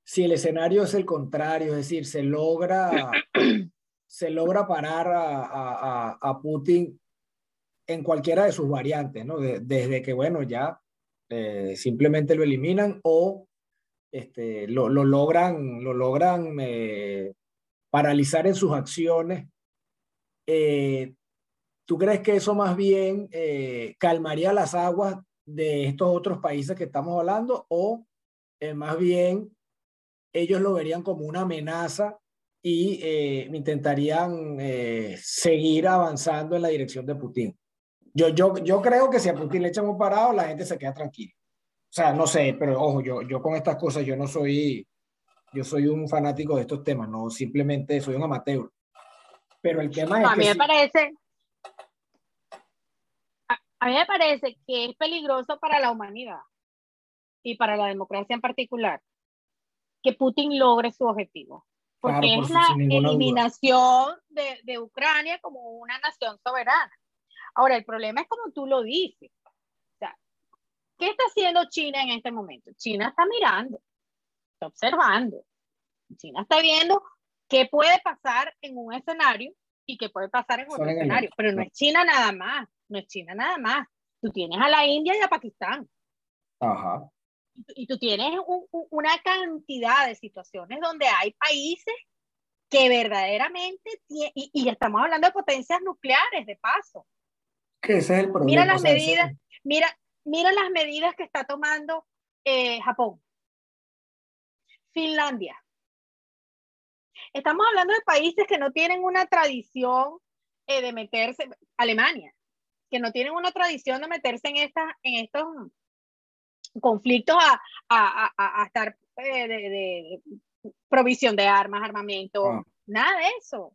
S2: si el escenario es el contrario, es decir, se logra, se logra parar a, Putin en cualquiera de sus variantes, ¿no? desde que, bueno, ya eh, simplemente lo eliminan o este, lo, lo logran, lo logran eh, paralizar en sus acciones. Eh, ¿Tú crees que eso más bien calmaría las aguas de estos otros países que estamos hablando o más bien ellos lo verían como una amenaza y intentarían seguir avanzando en la dirección de Putin? Yo, yo, yo creo que si a Putin le echan un parado, la gente se queda tranquila. O sea, no sé, pero ojo, yo, yo con estas cosas, yo no soy, yo soy un fanático de estos temas, no simplemente soy un amateur. Pero el tema es
S3: a
S2: mí
S3: me parece, a, mí me parece que es peligroso para la humanidad y para la democracia en particular que Putin logre su objetivo. Porque es la eliminación de, de Ucrania como una nación soberana. Ahora, el problema es como tú lo dices. O sea, ¿qué está haciendo China en este momento? China está mirando, está observando. China está viendo qué puede pasar en un escenario y qué puede pasar en otro escenario. Pero no es China nada más, no es China nada más. Tú tienes a la India y a Pakistán.
S2: Ajá.
S3: Y tú tienes una cantidad de situaciones donde hay países que verdaderamente, y, y, estamos hablando de potencias nucleares, de paso,
S2: ese es el problema.
S3: Mira las medidas, mira, mira las medidas que está tomando eh, Japón, Finlandia. Estamos hablando de países que no tienen una tradición eh, de meterse, Alemania, que no tienen una tradición de meterse en, esta, en estos conflictos a, a, a, a estar eh, de, provisión de armas, armamento, ah. nada de eso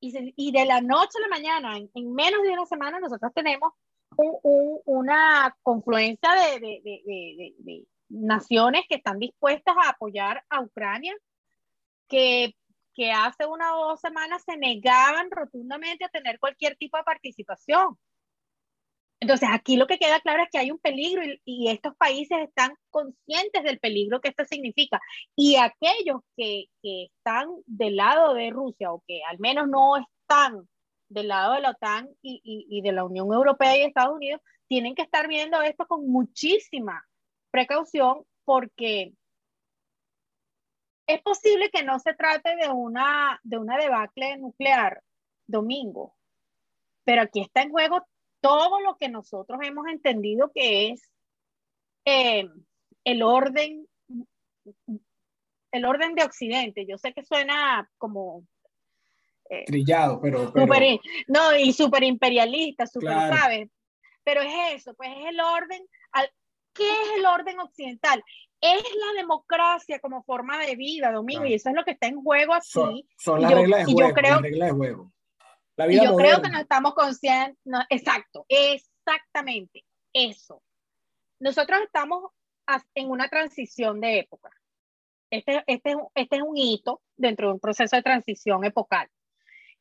S3: y, de la noche a la mañana, en, menos de una semana, nosotros tenemos una confluencia de, naciones que están dispuestas a apoyar a Ucrania, que, que hace una o dos semanas se negaban rotundamente a tener cualquier tipo de participación. Entonces, aquí lo que queda claro es que hay un peligro y, estos países están conscientes del peligro que esto significa. Y aquellos que, que, están del lado de Rusia o que al menos no están del lado de la OTAN y, y, de la Unión Europea y Estados Unidos, tienen que estar viendo esto con muchísima precaución porque es posible que no se trate de una, de una debacle nuclear domingo, pero aquí está en juego todo lo que nosotros hemos entendido que es eh, el orden el orden de Occidente. Yo sé que suena como
S2: eh, trillado, pero,
S3: no y súper imperialista, súper ¿sabes? Pero es eso, pues es el orden. ¿Qué es el orden occidental? Es la democracia como forma de vida, Domingo, y eso es lo que está en juego aquí.
S2: Son, las, reglas de juego, las reglas de juego
S3: y yo creo que no estamos conscientes, exacto, exactamente eso. Nosotros estamos en una transición de época. Este, este, este es un hito dentro de un proceso de transición epocal.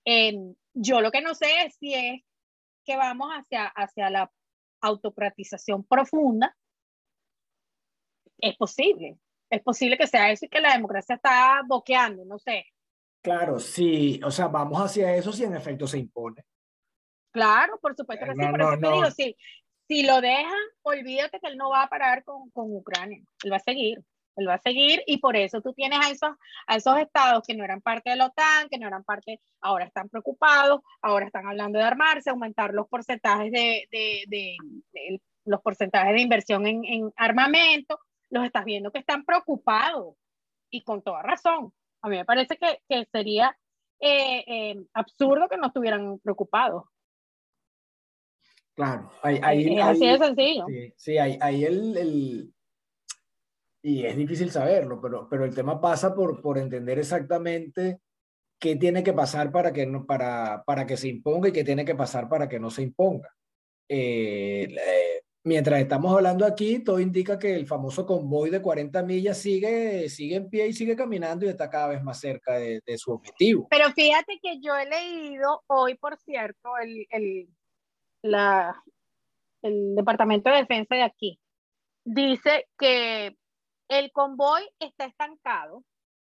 S3: Em, yo lo que no sé es si es que vamos hacia, hacia la autocratización profunda. Es posible, es posible que sea eso y que la democracia está boqueando, no sé.
S2: Claro, sí, o sea, vamos hacia eso si en efecto se impone.
S3: Claro, por supuesto que sí, por eso te digo, si, si lo dejan, olvídate que él no va a parar con, con Ucrania, él va a seguir, él va a seguir y por eso tú tienes a esos, a esos estados que no eran parte de la OTAN, que no eran parte, ahora están preocupados, ahora están hablando de armarse, aumentar los porcentajes de, de, de, de los porcentajes de inversión en, en armamento, los estás viendo que están preocupados y con toda razón. A mí me parece que, que sería eh, eh, absurdo que no estuvieran preocupados.
S2: Claro, ahí,
S3: así de sencillo.
S2: Sí, sí ahí, el, el, Y es difícil saberlo, pero, pero el tema pasa por, por entender exactamente qué tiene que pasar para que, no, para, para que se imponga y qué tiene que pasar para que no se imponga. eh, mientras estamos hablando aquí, todo indica que el famoso convoy de 40 millas sigue, sigue en pie y sigue caminando y está cada vez más cerca de, su objetivo.
S3: Pero fíjate que yo he leído hoy, por cierto, el, el, el Departamento de Defensa de aquí dice que el convoy está estancado,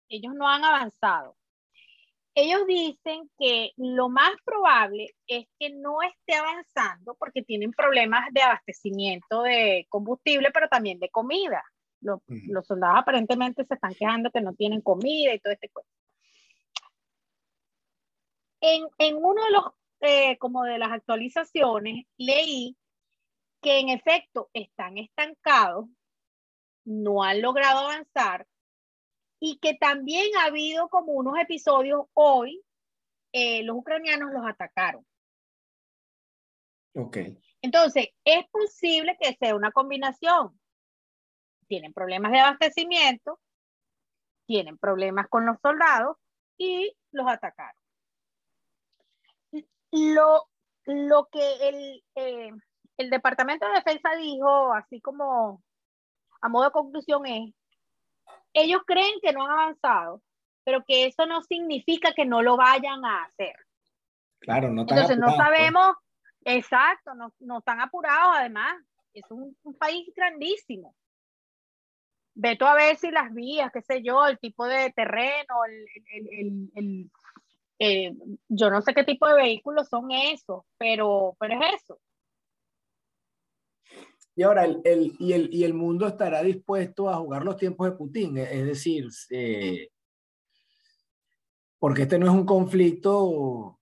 S3: ellos no han avanzado. Ellos dicen que lo más probable es que no esté avanzando porque tienen problemas de abastecimiento de combustible, pero también de comida. Los, soldados aparentemente se están quejando que no tienen comida y todo este cuento. En, en uno de los, eh, como de las actualizaciones, leí que en efecto están estancados, no han logrado avanzar y que también ha habido como unos episodios hoy, eh, los ucranianos los atacaron.
S2: Ok.
S3: Entonces, es posible que sea una combinación. Tienen problemas de abastecimiento, tienen problemas con los soldados y los atacaron. Lo, lo que el, eh, el Departamento de Defensa dijo, así como a modo de conclusión, es ellos creen que no han avanzado, pero que eso no significa que no lo vayan a hacer.
S2: Claro, no
S3: están Entonces no pues. sabemos, exacto, no, no, están apurados además. Es un, país grandísimo. Veto a ver si las vías, qué sé yo, el tipo de terreno, el, el, eh, yo no sé qué tipo de vehículos son esos, pero, pero es eso.
S2: Y ahora, el, el, y, el, y el mundo estará dispuesto a jugar los tiempos de Putin, es decir, eh, porque este no es un conflicto.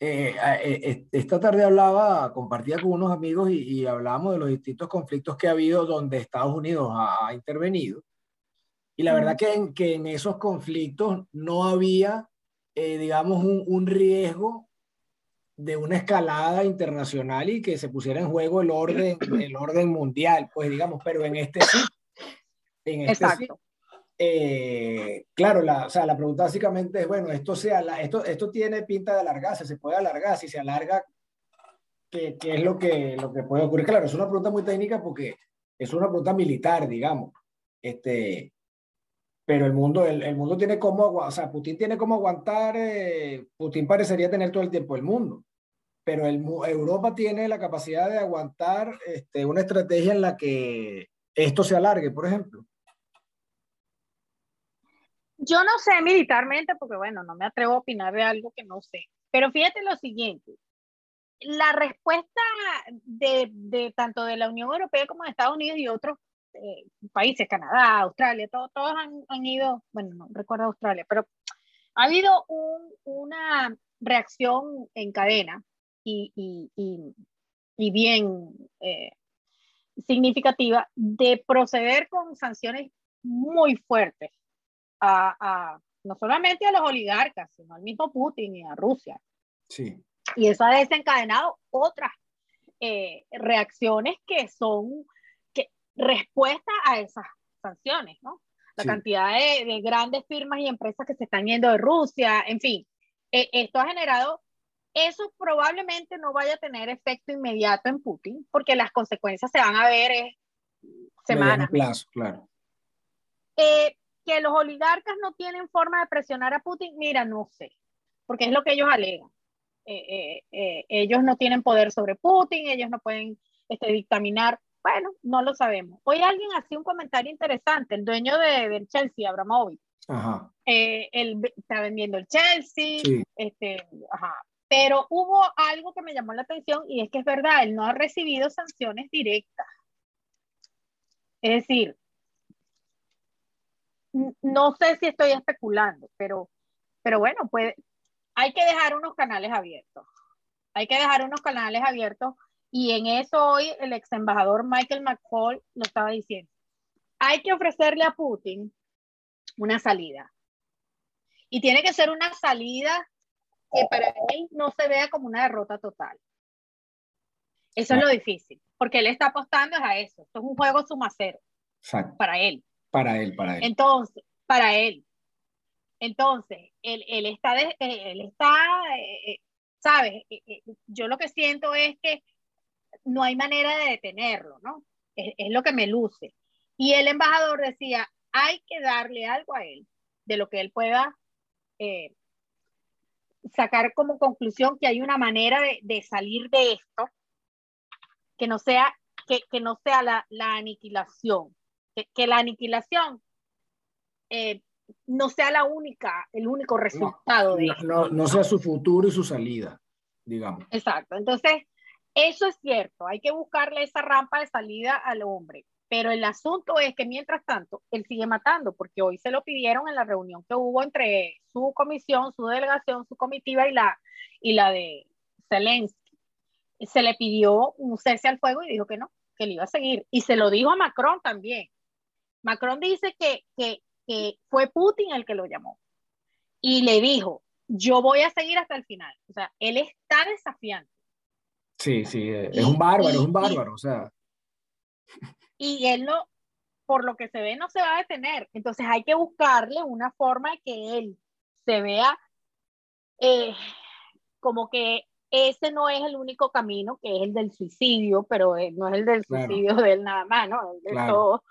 S2: Eh, eh, esta tarde hablaba, compartía con unos amigos y, y, hablábamos de los distintos conflictos que ha habido donde Estados Unidos ha, intervenido. Y la verdad que en, que en esos conflictos no había, digamos, un, un riesgo de una escalada internacional y que se pusiera en juego el orden, el orden mundial, pues digamos, pero en este sí. En este Exacto. Eh, claro, la, o sea, la pregunta básicamente es, bueno, esto, sea, esto, esto tiene pinta de alargarse, se puede alargar, si se alarga, ¿qué, qué es lo que, lo que puede ocurrir? Claro, es una pregunta muy técnica porque es una pregunta militar, digamos. Este, pero el mundo, el, el mundo tiene como, o sea, Putin tiene como aguantar, eh, Putin parecería tener todo el tiempo el mundo pero Europa tiene la capacidad de aguantar este, una estrategia en la que esto se alargue, por ejemplo.
S3: Yo no sé militarmente, porque bueno, no me atrevo a opinar de algo que no sé, pero fíjate lo siguiente, la respuesta de, de tanto de la Unión Europea como de Estados Unidos y otros eh, países, Canadá, Australia, todos han, han, ido, bueno, no recuerdo Australia, pero ha habido un, una reacción en cadena y, bien eh, significativa de proceder con sanciones muy fuertes a, no solamente a los oligarcas, sino al mismo Putin y a Rusia.
S2: Sí.
S3: Y eso ha desencadenado otras eh, reacciones que son que, respuesta a esas sanciones, ¿no? La cantidad de, grandes firmas y empresas que se están yendo de Rusia, en fin, eh, esto ha generado eso probablemente no vaya a tener efecto inmediato en Putin, porque las consecuencias se van a ver en semanas.
S2: plazo, claro.
S3: Eh, que los oligarcas no tienen forma de presionar a Putin, mira, no sé, porque es lo que ellos alegan. Eh, eh, ellos no tienen poder sobre Putin, ellos no pueden este, dictaminar. Bueno, no lo sabemos. Hoy alguien hacía un comentario interesante, el dueño de, del Chelsea, Abramovich. Ajá. él está vendiendo el Chelsea, este, ajá, pero hubo algo que me llamó la atención y es que es verdad, él no ha recibido sanciones directas. Es decir, no sé si estoy especulando, pero, pero bueno, pues hay que dejar unos canales abiertos. Hay que dejar unos canales abiertos y en eso hoy el ex embajador Michael McCall lo estaba diciendo. Hay que ofrecerle a Putin una salida. Y tiene que ser una salida que para él no se vea como una derrota total. Eso es lo difícil, porque él está apostando a eso. Esto es un juego suma cero. Para él.
S2: Para él, para él.
S3: Entonces, para él. Entonces, él, él está, él está, eh, eh, ¿sabes? Eh, yo lo que siento es que no hay manera de detenerlo, ¿no? Es, es lo que me luce. Y el embajador decía, hay que darle algo a él de lo que él pueda eh, sacar como conclusión que hay una manera de, de salir de esto que no sea, que, que no sea la, la aniquilación, que, que, la aniquilación eh, no sea la única, el único resultado
S2: no,
S3: de
S2: no,
S3: esto.
S2: no, no sea su futuro y su salida, digamos.
S3: Exacto. Entonces, eso es cierto, hay que buscarle esa rampa de salida al hombre. Pero el asunto es que mientras tanto, él sigue matando, porque hoy se lo pidieron en la reunión que hubo entre su comisión, su delegación, su comitiva y la, y la de Zelensky. Se le pidió un cese al fuego y dijo que no, que le iba a seguir. Y se lo dijo a Macron también. Macron dice que, que, que fue Putin el que lo llamó. Y le dijo, yo voy a seguir hasta el final. O sea, él está desafiante.
S2: Sí, sí, es un bárbaro,
S3: y,
S2: es un bárbaro, o sea.
S3: Y él no, por lo que se ve, no se va a detener. Entonces hay que buscarle una forma de que él se vea eh, como que ese no es el único camino, que es el del suicidio, pero no es el del suicidio claro. de él nada más, ¿no? El de
S2: claro.
S3: todo.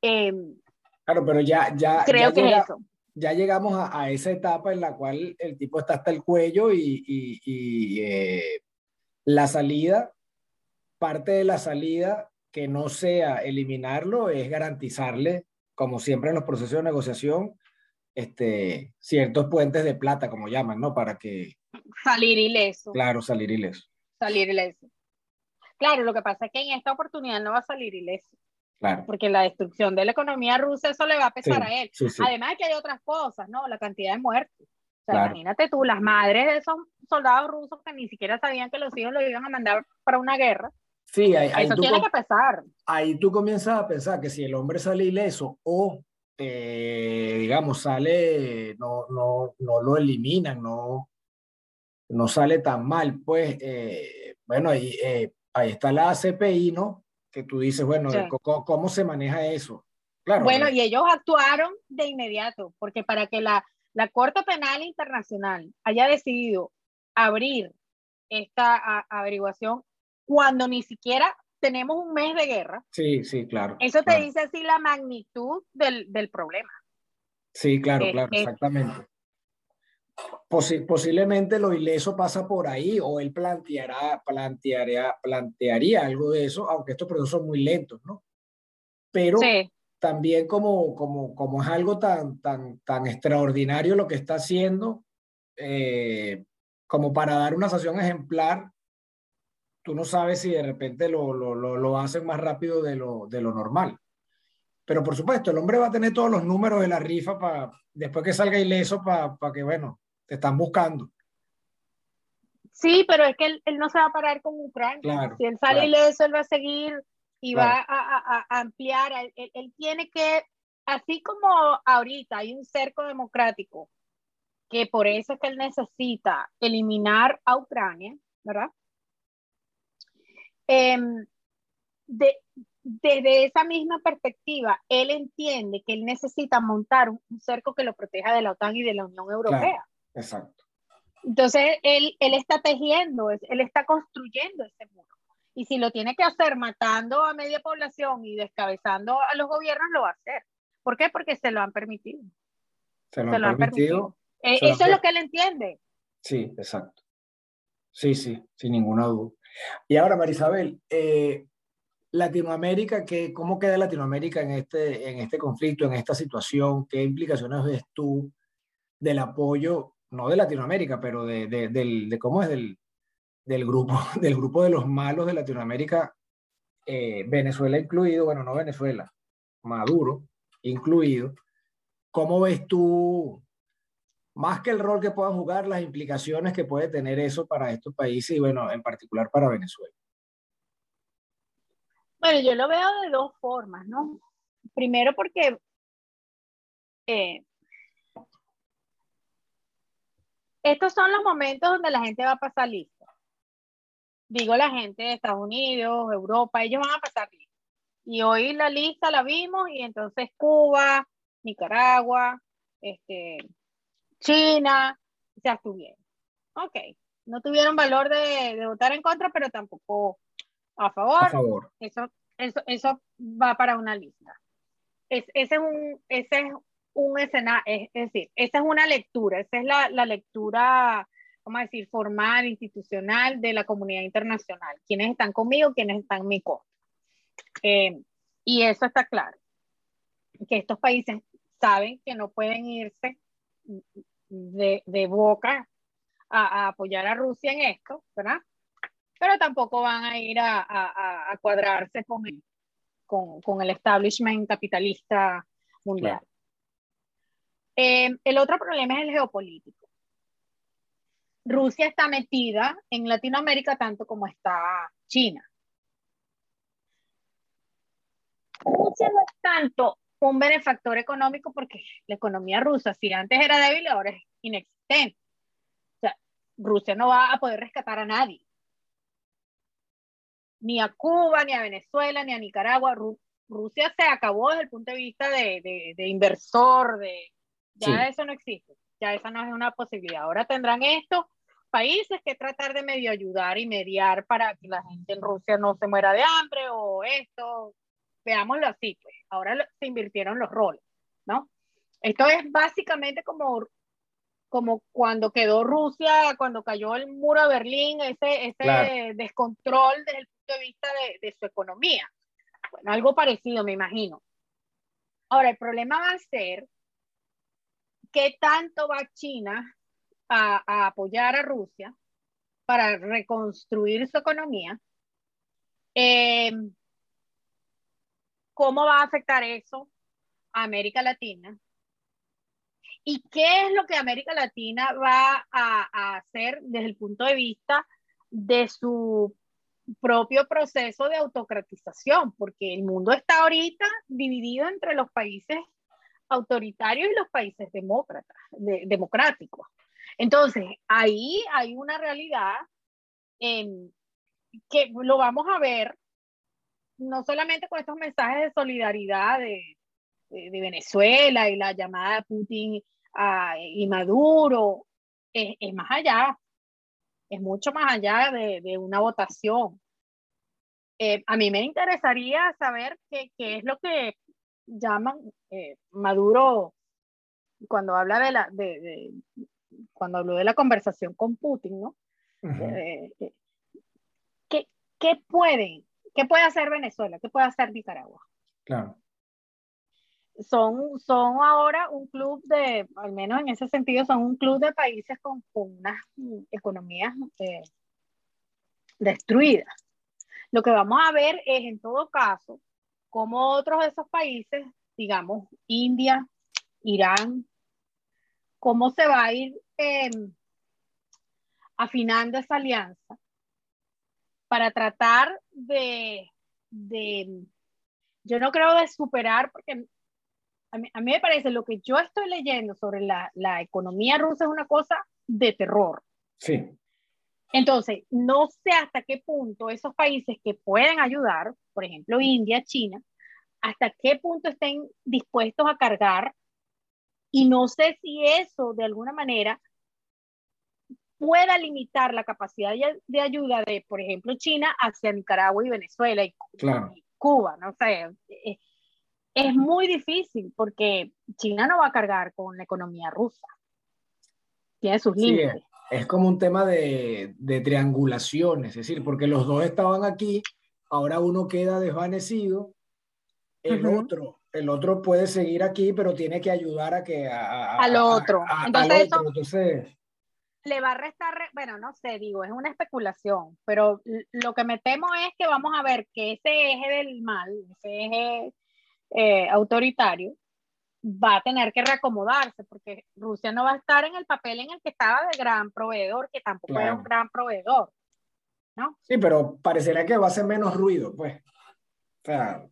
S3: Eh,
S2: claro, pero ya, ya,
S3: creo
S2: ya
S3: que
S2: llega,
S3: es eso.
S2: Ya llegamos a, a, esa etapa en la cual el tipo está hasta el cuello y, y, y eh, la salida, parte de la salida que no sea eliminarlo es garantizarle, como siempre en los procesos de negociación, este, ciertos puentes de plata, como llaman, ¿no? Para que...
S3: Salir ileso.
S2: Claro, salir ileso.
S3: Salir ileso. Claro, lo que pasa es que en esta oportunidad no va a salir ileso.
S2: Claro.
S3: Porque la destrucción de la economía rusa, eso le va a pesar
S2: Sí,
S3: a él.
S2: sí, sí.
S3: Además de que hay otras cosas, ¿no? La cantidad de muertos. O sea,
S2: Claro.
S3: imagínate tú, las madres de esos soldados rusos que ni siquiera sabían que los hijos los iban a mandar para una guerra.
S2: Sí, ahí, ahí
S3: Eso
S2: tú,
S3: tiene que pesar.
S2: ahí tú comienzas a pensar que si el hombre sale ileso o, eh, digamos, sale, no, no, no lo eliminan, no, no sale tan mal, pues, eh, bueno, ahí, eh, ahí está la CPI, ¿no? Que tú dices, bueno,
S3: Sí.
S2: ¿cómo, cómo se maneja eso? Claro,
S3: Bueno, y ellos actuaron de inmediato, porque para que la, la Corte Penal Internacional haya decidido abrir esta a- averiguación cuando ni siquiera tenemos un mes de guerra,
S2: sí, sí, claro.
S3: eso te
S2: claro.
S3: dice así la magnitud del, del problema.
S2: Sí, claro,
S3: Eh,
S2: claro,
S3: eh.
S2: exactamente. Posi- posiblemente lo ileso pasa por ahí o él planteará, plantearía, plantearía algo de eso, aunque estos procesos son muy lentos, ¿no? Pero
S3: Sí,
S2: también como, como, como es algo tan, tan, tan extraordinario lo que está haciendo, eh, como para dar una sanción ejemplar, tú no sabes si de repente lo, lo, lo, lo hacen más rápido de lo, de lo normal. Pero por supuesto, el hombre va a tener todos los números de la rifa para después que salga ileso para que, bueno, te están buscando.
S3: sí, pero es que él, él no se va a parar con Ucrania.
S2: Claro,
S3: si él sale
S2: claro.
S3: ileso, él va a seguir y
S2: Claro.
S3: va a, a- a ampliar. Él- él tiene que, así como ahorita hay un cerco democrático, que por eso es que él necesita eliminar a Ucrania, ¿verdad? Em, de- desde esa misma perspectiva, él entiende que él necesita montar un, un cerco que lo proteja de la OTAN y de la Unión Europea.
S2: Exacto.
S3: Entonces, él, él está tejiendo, él está construyendo ese muro. Y si lo tiene que hacer matando a media población y descabezando a los gobiernos, lo va a hacer. ¿Por qué? Porque se lo han permitido.
S2: Se lo
S3: Se
S2: han
S3: lo han
S2: permitido.
S3: Eh, eso es lo que él entiende.
S2: Sí, exacto. Sí, sí, sin ninguna duda. Y ahora, Marisabel, eh, Latinoamérica, ¿qué, ¿cómo queda Latinoamérica en este, en este conflicto, en esta situación? ¿Qué implicaciones ves tú del apoyo, no de Latinoamérica, pero de, de, del, de cómo es del, del, grupo, del grupo de los malos de Latinoamérica, eh, Venezuela incluido, bueno, no Venezuela, Maduro incluido? ¿Cómo ves tú, más que el rol que puedan jugar, las implicaciones que puede tener eso para estos países y, bueno, en particular para Venezuela?
S3: Bueno, yo lo veo de dos formas, ¿no? Primero porque eh, estos son los momentos donde la gente va a pasar lista. Digo la gente de Estados Unidos, Europa, ellos van a pasar lista. Y hoy la lista la vimos y entonces Cuba, Nicaragua, este, China, se abstuvieron. Ok, no tuvieron valor de, de votar en contra, pero tampoco A favor. A favor. Eso, eso, eso va para una lista. Es, ese es un, ese es un escenario, es, decir, esa es una lectura, esa es la, la lectura, vamos a decir, formal, institucional de la comunidad internacional. Quienes están conmigo, quienes están en mi costa. Eh, y eso está claro, que estos países saben que no pueden irse de, de boca a, apoyar a Rusia en esto, ¿verdad? Pero tampoco van a ir a, a, a cuadrarse con el, con, con, el establishment capitalista mundial. Eh, el otro problema es el geopolítico. Rusia está metida en Latinoamérica tanto como está China. Rusia no es tanto un benefactor económico porque la economía rusa, si antes era débil, ahora es inexistente. O sea, Rusia no va a poder rescatar a nadie. Ni a Cuba, ni a Venezuela, ni a Nicaragua. Rusia se acabó desde el punto de vista de, de, inversor, de, ya eso no existe, ya esa no es una posibilidad. Ahora tendrán estos países que tratar de medio ayudar y mediar para que la gente en Rusia no se muera de hambre o esto, veámoslo así, pues ahora se invirtieron los roles, ¿no? Esto es básicamente como, como cuando quedó Rusia, cuando cayó el muro de Berlín, ese, ese descontrol desde el punto de vista de, de su economía. Bueno, algo parecido, me imagino. Ahora, el problema va a ser qué tanto va China a, a, apoyar a Rusia para reconstruir su economía. Eh, ¿Cómo va a afectar eso a América Latina? ¿Y qué es lo que América Latina va a, hacer desde el punto de vista de su propio proceso de autocratización? Porque el mundo está ahorita dividido entre los países autoritarios y los países democráticos. Entonces, ahí hay una realidad que lo vamos a ver no solamente con estos mensajes de solidaridad de, de, Venezuela y la llamada de Putin y Maduro, es, es, más allá, es mucho más allá de, de una votación. Eh, a mí me interesaría saber qué, qué es lo que llaman eh, Maduro cuando habla de la, de, de, cuando habló de la conversación con Putin, ¿no? Eh, ¿qué, ¿Qué pueden ¿Qué puede hacer Venezuela? ¿Qué puede hacer Nicaragua?
S2: Claro.
S3: Son, son ahora un club de, al menos en ese sentido, son un club de países con, con unas economías eh, destruidas. Lo que vamos a ver es, en todo caso, cómo otros de esos países, digamos, India, Irán, cómo se va a ir eh, afinando esa alianza para tratar de, de, yo no creo de superar, porque a mí, a mí, me parece lo que yo estoy leyendo sobre la, la economía rusa es una cosa de terror.
S2: Sí.
S3: Entonces, no sé hasta qué punto esos países que pueden ayudar, por ejemplo, India, China, hasta qué punto estén dispuestos a cargar y no sé si eso de alguna manera pueda limitar la capacidad de, ayuda de, por ejemplo, China hacia Nicaragua y Venezuela y, Cuba, no sé. Eh, es muy difícil porque China no va a cargar con la economía rusa. Tiene sus límites.
S2: Es, como un tema de, de triangulación, es decir, porque los dos estaban aquí, ahora uno queda desvanecido, el otro el otro puede seguir aquí, pero tiene que ayudar a que a,
S3: al otro. Entonces, Entonces, le va a restar, bueno, no sé, digo, es una especulación, pero lo que me temo es que vamos a ver que ese eje del mal, ese eje eh, autoritario, va a tener que reacomodarse, porque Rusia no va a estar en el papel en el que estaba de gran proveedor, que tampoco era un gran proveedor, ¿no?
S2: Sí, pero parecerá que va a hacer menos ruido, pues. O sea,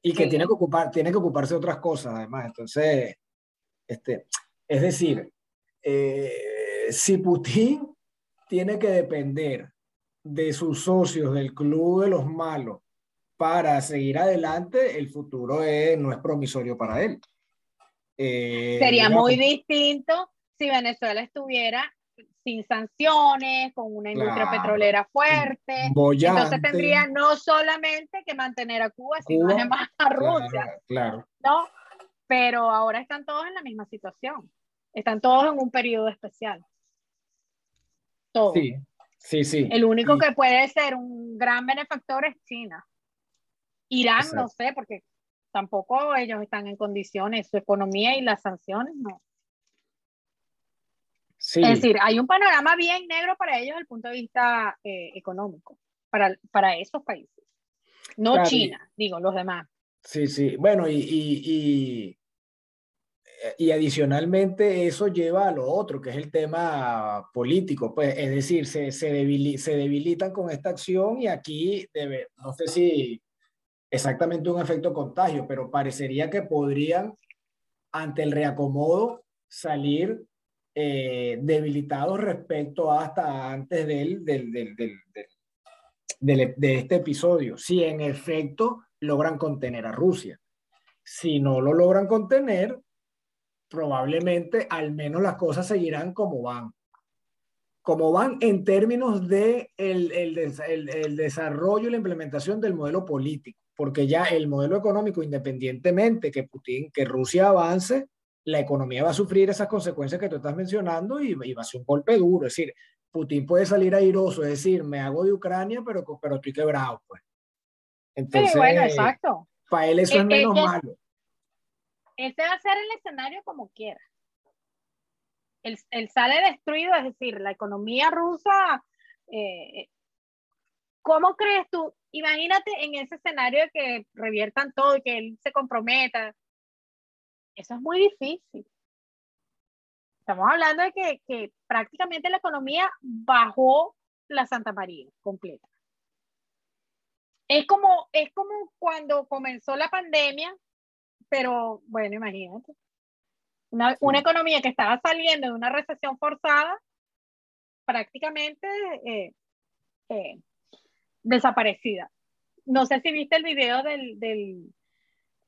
S2: y que tiene que ocupar, tiene que ocuparse de otras cosas, además. Entonces, este, es decir, eh, si Putin tiene que depender de sus socios del club de los malos para seguir adelante, el futuro no es promisorio para él.
S3: Eh, Sería muy distinto si Venezuela estuviera sin sanciones, con una industria petrolera fuerte. Entonces tendría no solamente que mantener a Cuba, sino además a Rusia.
S2: Claro,
S3: ¿no? Pero ahora están todos en la misma situación. Están todos en un periodo especial. Todos.
S2: Sí, sí, sí.
S3: El único que puede ser un gran benefactor es China. Irán, no sé, porque tampoco ellos están en condiciones, su economía y las sanciones, no. Es decir, hay un panorama bien negro para ellos desde el punto de vista eh, económico, para, para esos países. No China, digo, los demás.
S2: Sí, sí. Bueno, y, y, y, adicionalmente eso lleva a lo otro, que es el tema político. Pues, es decir, se, se, se debilitan con esta acción y aquí, debe, no sé si exactamente un efecto contagio, pero parecería que podrían, ante el reacomodo, salir eh, debilitados respecto hasta antes del, del, del, del, de este episodio. Si en efecto logran contener a Rusia. Si no lo logran contener, probablemente al menos las cosas seguirán como van. Como van en términos de el, el, el, el desarrollo y la implementación del modelo político, porque ya el modelo económico, independientemente que Putin, que Rusia avance, la economía va a sufrir esas consecuencias que tú estás mencionando y, va a ser un golpe duro. Es decir, Putin puede salir airoso, es decir, me hago de Ucrania, pero, pero estoy quebrado, pues.
S3: Entonces, sí, bueno, exacto.
S2: Para él eso es, menos malo.
S3: Ese va a ser el escenario como quiera. Él, sale destruido, es decir, la economía rusa, eh, ¿cómo crees tú? Imagínate en ese escenario de que reviertan todo y que él se comprometa eso es muy difícil. Estamos hablando de que, que prácticamente la economía bajó la Santa María completa. Es como, es como cuando comenzó la pandemia, pero bueno, imagínate. Una, una, economía que estaba saliendo de una recesión forzada, prácticamente eh, eh, desaparecida. No sé si viste el video del, del,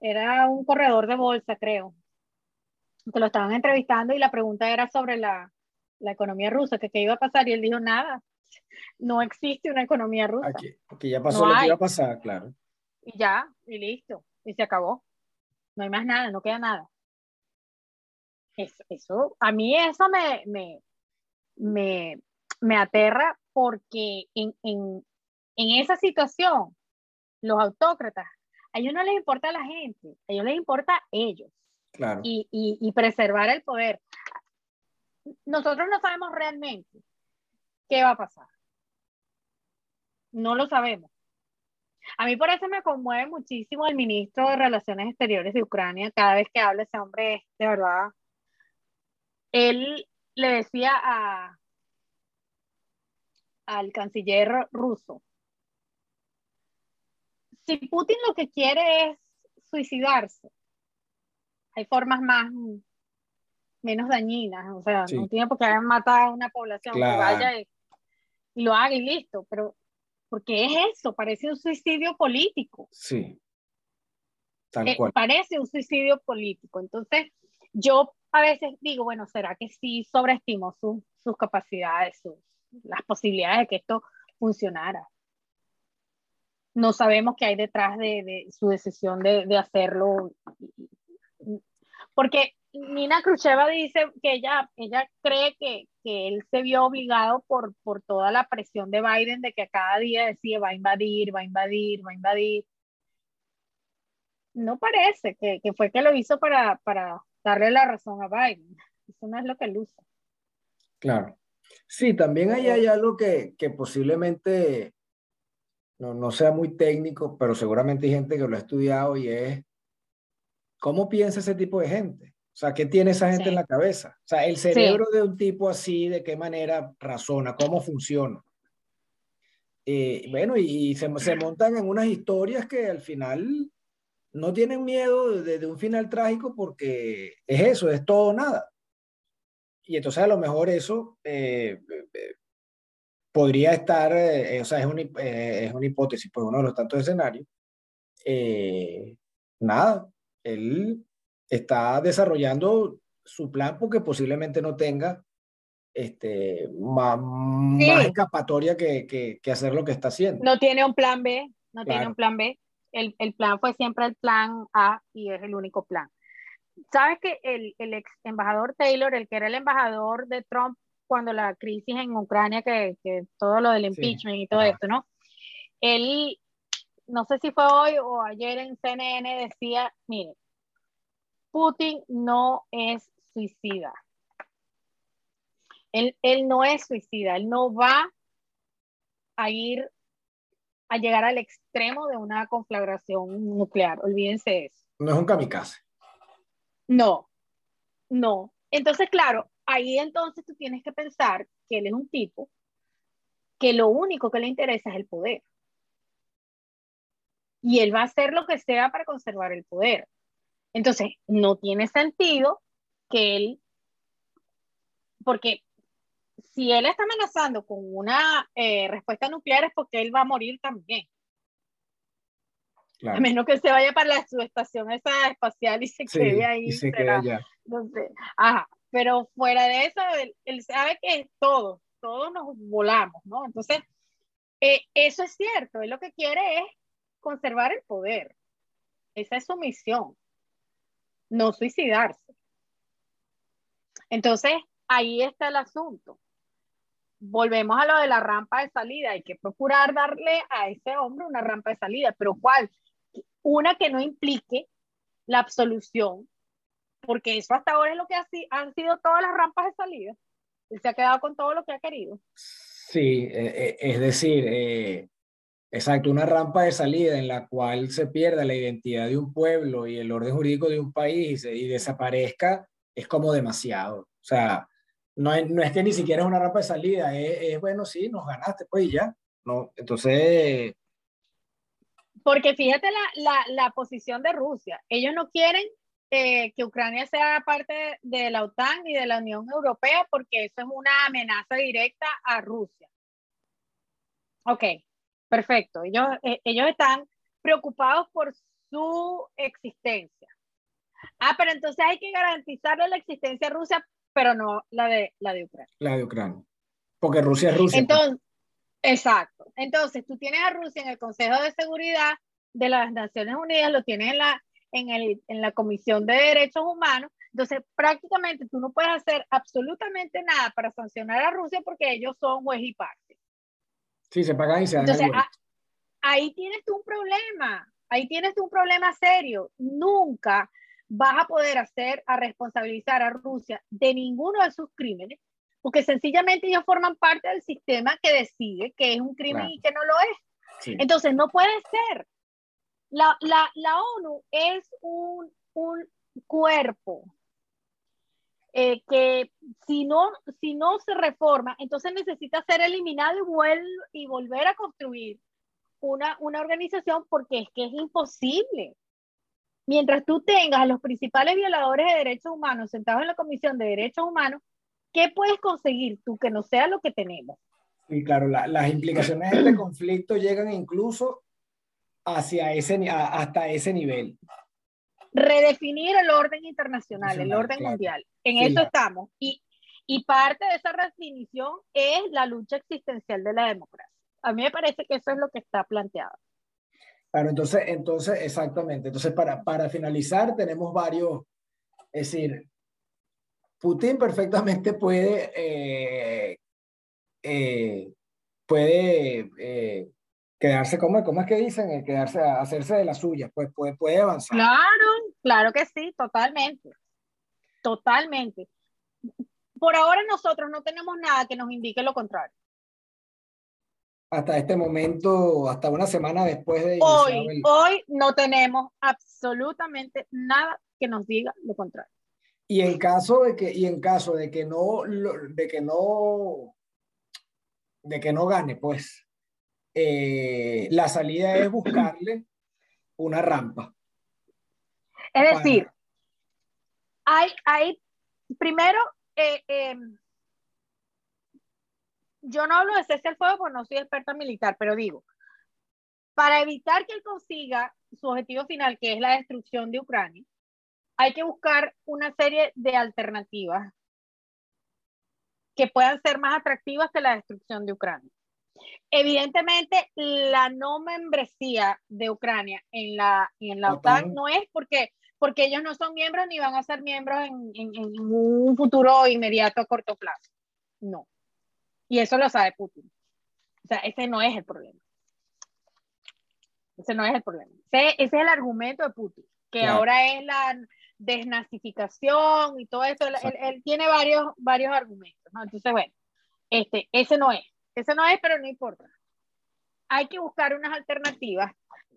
S3: era un corredor de bolsa, creo, que lo estaban entrevistando y la pregunta era sobre la, la economía rusa, que qué iba a pasar y él dijo nada, no existe una economía rusa.
S2: Aquí, ya pasó lo que iba a pasar, claro.
S3: Y ya, y listo, y se acabó. No hay más nada, no queda nada. Eso, eso a mí eso me, me, me, me aterra porque en, en, en esa situación los autócratas, a ellos no les importa a la gente, a ellos les importa a ellos y, preservar el poder. Nosotros no sabemos realmente qué va a pasar. No lo sabemos. A mí por eso me conmueve muchísimo el ministro de Relaciones Exteriores de Ucrania. Cada vez que habla ese hombre, de verdad, él le decía a, al canciller ruso, si Putin lo que quiere es suicidarse, hay formas más menos dañinas, o sea, no tiene por qué haber matado a una población que vaya y, lo haga y listo, pero porque es eso, parece un suicidio político.
S2: Sí.
S3: Tal eh, cual. parece un suicidio político. Entonces, yo a veces digo, bueno, ¿será que sí sobreestimó sus capacidades, sus, las posibilidades de que esto funcionara? No sabemos qué hay detrás de, de su decisión de, de hacerlo porque Nina Khrushcheva dice que ella, ella cree que, que él se vio obligado por, por toda la presión de Biden de que a cada día decía va a invadir, va a invadir, va a invadir. No parece que, que fue que lo hizo para, para darle la razón a Biden. Eso no es lo que usa.
S2: Claro. Sí, también hay, hay algo que, que posiblemente no, no sea muy técnico, pero seguramente hay gente que lo ha estudiado y es ¿Cómo piensa ese tipo de gente? O sea, ¿qué tiene esa gente en la cabeza? O sea, el cerebro de un tipo así, ¿de qué manera razona? ¿Cómo funciona? Eh, bueno, y, se, se, montan en unas historias que al final no tienen miedo de, un final trágico porque es eso, es todo o nada. Y entonces a lo mejor eso eh, eh, podría estar, o sea, es una, es una hipótesis, pues uno de los tantos escenarios. nada, él está desarrollando su plan porque posiblemente no tenga este, más, más escapatoria que, que, que, hacer lo que está haciendo.
S3: No tiene un plan B, no tiene un plan B. El, el, plan fue siempre el plan A y es el único plan. ¿Sabes que el, el ex embajador Taylor, el que era el embajador de Trump cuando la crisis en Ucrania, que, que todo lo del impeachment y todo esto, ¿no? Él, no sé si fue hoy o ayer en CNN, decía, mire, Putin no es suicida. Él, él no es suicida, él no va a ir a llegar al extremo de una conflagración nuclear, olvídense eso.
S2: No es un kamikaze.
S3: No, no. Entonces, claro, ahí entonces tú tienes que pensar que él es un tipo que lo único que le interesa es el poder. Y él va a hacer lo que sea para conservar el poder. Entonces, no tiene sentido que él, porque si él está amenazando con una eh, respuesta nuclear es porque él va a morir también. A menos que se vaya para la, su estación esa espacial y se quede ahí.
S2: Y se quede allá.
S3: Ajá, pero fuera de eso, él, sabe que todos, todos nos volamos, ¿no? Entonces, eh, eso es cierto, él lo que quiere es conservar el poder. Esa es su misión, no suicidarse. Entonces, ahí está el asunto. Volvemos a lo de la rampa de salida. Hay que procurar darle a ese hombre una rampa de salida, pero ¿cuál? Una que no implique la absolución, porque eso hasta ahora es lo que han sido todas las rampas de salida. Él se ha quedado con todo lo que ha querido.
S2: Sí, eh, eh, es decir, eh, exacto, una rampa de salida en la cual se pierda la identidad de un pueblo y el orden jurídico de un país y, desaparezca, es como demasiado. O sea, no es, no es que ni siquiera es una rampa de salida, es, es bueno, sí, nos ganaste, pues y ya. No, entonces,
S3: porque fíjate la, la, posición de Rusia. Ellos no quieren eh, que Ucrania sea parte de la OTAN y de la Unión Europea porque eso es una amenaza directa a Rusia. Ok, perfecto. Ellos, eh, ellos están preocupados por su existencia. Ah, pero entonces hay que garantizarle la existencia a Rusia, pero no la de, la de Ucrania.
S2: La de Ucrania. Porque Rusia es Rusia.
S3: Pues. Entonces, Exacto. Entonces, tú tienes a Rusia en el Consejo de Seguridad de las Naciones Unidas, lo tienes en la, en, el, en la Comisión de Derechos Humanos. Entonces, prácticamente tú no puedes hacer absolutamente nada para sancionar a Rusia porque ellos son juez y parte.
S2: Sí, se pagan y se dan
S3: Entonces, ahí tienes tú un problema. Ahí tienes tú un problema serio. Nunca vas a poder hacer a responsabilizar a Rusia de ninguno de sus crímenes porque sencillamente ellos forman parte del sistema que decide que es un crimen y que no lo es. Entonces, no puede ser. La, la, la ONU es un, un cuerpo eh, que si no, si no se reforma, entonces necesita ser eliminado y, y volver a construir una, una organización porque es que es imposible. Mientras tú tengas a los principales violadores de derechos humanos sentados en la Comisión de Derechos Humanos, ¿Qué puedes conseguir tú que no sea lo que tenemos?
S2: Sí, claro, las implicaciones de este conflicto llegan incluso hacia ese, hasta ese nivel.
S3: Redefinir el orden internacional, el orden mundial. En eso estamos. Y, y parte de esa redefinición es la lucha existencial de la democracia. A mí me parece que eso es lo que está planteado.
S2: Claro, entonces, entonces exactamente. Entonces, para, para finalizar, tenemos varios, es decir, Putin perfectamente puede, eh, eh, puede eh, quedarse como, ¿cómo es que dicen? Quedarse, hacerse de las suyas, pues puede, puede avanzar.
S3: Claro, claro que sí, totalmente. Totalmente. Por ahora nosotros no tenemos nada que nos indique lo contrario.
S2: Hasta este momento, hasta una semana después de...
S3: Hoy, hoy no tenemos absolutamente nada que nos diga lo contrario.
S2: Y en caso de que, y en caso de que no, de que no, de que no gane, pues eh, la salida es buscarle una rampa.
S3: Es decir, hay, hay, primero, eh, em, yo no hablo de cese al fuego porque no soy experta militar, pero digo, para evitar que él consiga su objetivo final, que es la destrucción de Ucrania, hay que buscar una serie de alternativas que puedan ser más atractivas que la destrucción de Ucrania. Evidentemente, la no membresía de Ucrania en la, en la OTAN no es porque, porque ellos no son miembros ni van a ser miembros en, en, en un futuro inmediato a corto plazo. No. Y eso lo sabe Putin. O sea, ese no es el problema. Ese no es el problema. Ese, ese es el argumento de Putin, que claro. ahora es la desnazificación y todo esto. Él, él, tiene varios, varios argumentos, ¿no? Entonces, bueno, este, ese no es. Ese no es, pero no importa. Hay que buscar unas alternativas.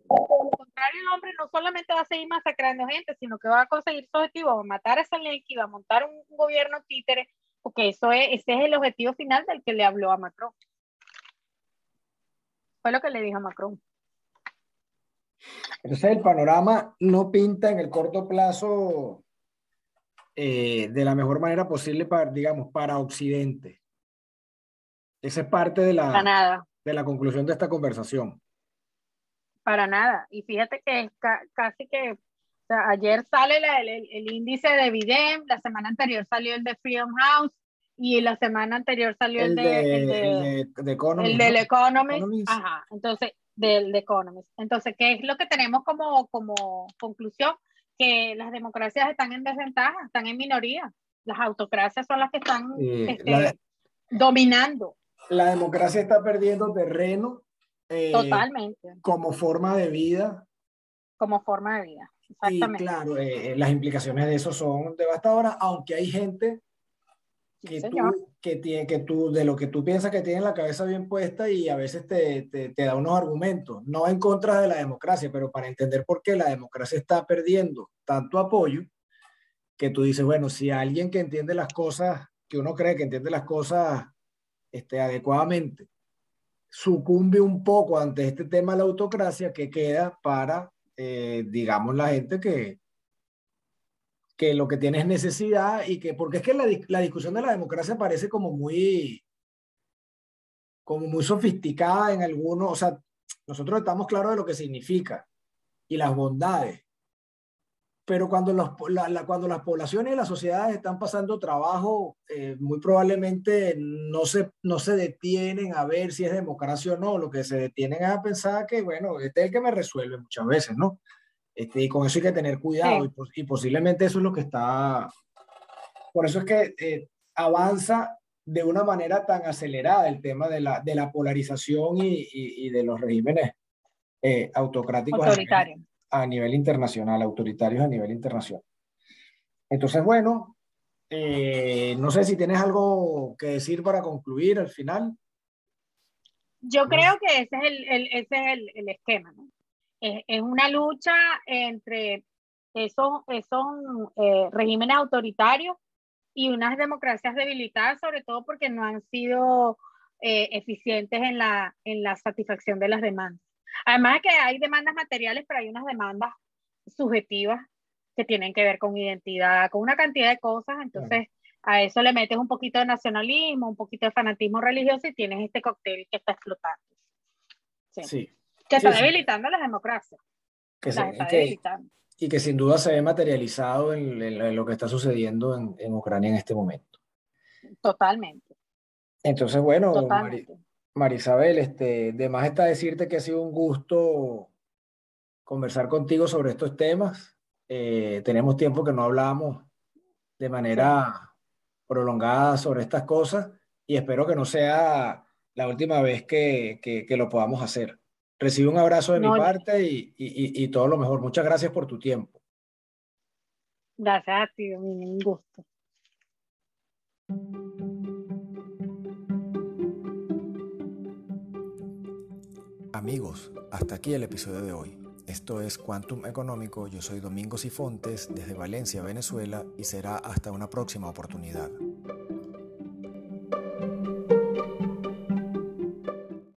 S3: Por lo contrario, el hombre no solamente va a seguir masacrando gente, sino que va a conseguir su objetivo, va a matar a Zelensky, va a montar un, un gobierno títere, porque eso es, ese es el objetivo final del que le habló a Macron. Fue lo que le dijo a Macron.
S2: Entonces el panorama no pinta en el corto plazo eh, de la mejor manera posible para, digamos, para Occidente. Esa es parte de la,
S3: nada.
S2: de la conclusión de esta conversación.
S3: Para nada. Y fíjate que ca casi que o sea, ayer sale la, el, el, índice de Videm, la semana anterior salió el de Freedom House y la semana anterior salió el,
S2: el
S3: de,
S2: de,
S3: el de,
S2: el de, de Economist,
S3: el del
S2: ¿no?
S3: Economist.
S2: Economist.
S3: Ajá. Entonces, del de Economist. Entonces, ¿qué es lo que tenemos como, como conclusión? Que las democracias están en desventaja, están en minoría. Las autocracias son las que están
S2: Eh,
S3: este,
S2: la,
S3: dominando
S2: la democracia está perdiendo terreno eh,
S3: totalmente
S2: como forma de vida
S3: como forma de vida.
S2: y
S3: Exactamente.
S2: claro, eh, las implicaciones de eso son devastadoras, aunque hay gente
S3: Sí,
S2: que
S3: señor.
S2: tú, que tiene, que tú, de lo que tú piensas que tiene la cabeza bien puesta y a veces te, te, te da unos argumentos, no en contra de la democracia, pero para entender por qué la democracia está perdiendo tanto apoyo, que tú dices, bueno, si alguien que entiende las cosas, que uno cree que entiende las cosas este, adecuadamente, sucumbe un poco ante este tema de la autocracia que queda para, eh, digamos, la gente que, que lo que tiene es necesidad y que, porque es que la, la discusión de la democracia parece como muy, como muy sofisticada en algunos, o sea, nosotros estamos claros de lo que significa y las bondades, pero cuando, los, la, la, cuando las poblaciones y las sociedades están pasando trabajo, eh, muy probablemente no se, no se detienen a ver si es democracia o no, lo que se detienen es a pensar que, bueno, este es el que me resuelve muchas veces, ¿no? Este, y con eso hay que tener cuidado sí. y, y, posiblemente eso es lo que está... Por eso es que eh, avanza de una manera tan acelerada el tema de la, de la polarización y, y, y de los regímenes eh, autocráticos
S3: Autoritario.
S2: A, nivel internacional, autoritarios a nivel internacional. Entonces, bueno, eh, no sé si tienes algo que decir para concluir al final.
S3: Yo creo que ese es el, el ese es el, el esquema, ¿no? Es, es, una lucha entre esos, esos eh, regímenes autoritarios y unas democracias debilitadas, sobre todo porque no han sido eh, eficientes en la, en la satisfacción de las demandas. Además de que hay demandas materiales, pero hay unas demandas subjetivas que tienen que ver con identidad, con una cantidad de cosas. Entonces, a eso le metes un poquito de nacionalismo, un poquito de fanatismo religioso y tienes este cóctel que está explotando.
S2: Sí. sí.
S3: Que está
S2: sí,
S3: debilitando las democracias.
S2: Que las se, está que, debilitando. Y que sin duda se ve materializado en, en, en lo que está sucediendo en, en, Ucrania en este momento.
S3: Totalmente.
S2: Entonces, bueno, Totalmente. Mari, Marisabel, este, de más está decirte que ha sido un gusto conversar contigo sobre estos temas. Eh, tenemos tiempo que no hablamos de manera prolongada sobre estas cosas y espero que no sea la última vez que, que, que lo podamos hacer. Recibe un abrazo de no, mi parte y, y, y, todo lo mejor. Muchas gracias por tu tiempo.
S3: Gracias a ti, un gusto.
S1: Amigos, hasta aquí el episodio de hoy. Esto es Quantum Económico, yo soy Domingo Sifontes desde Valencia, Venezuela y será hasta una próxima oportunidad.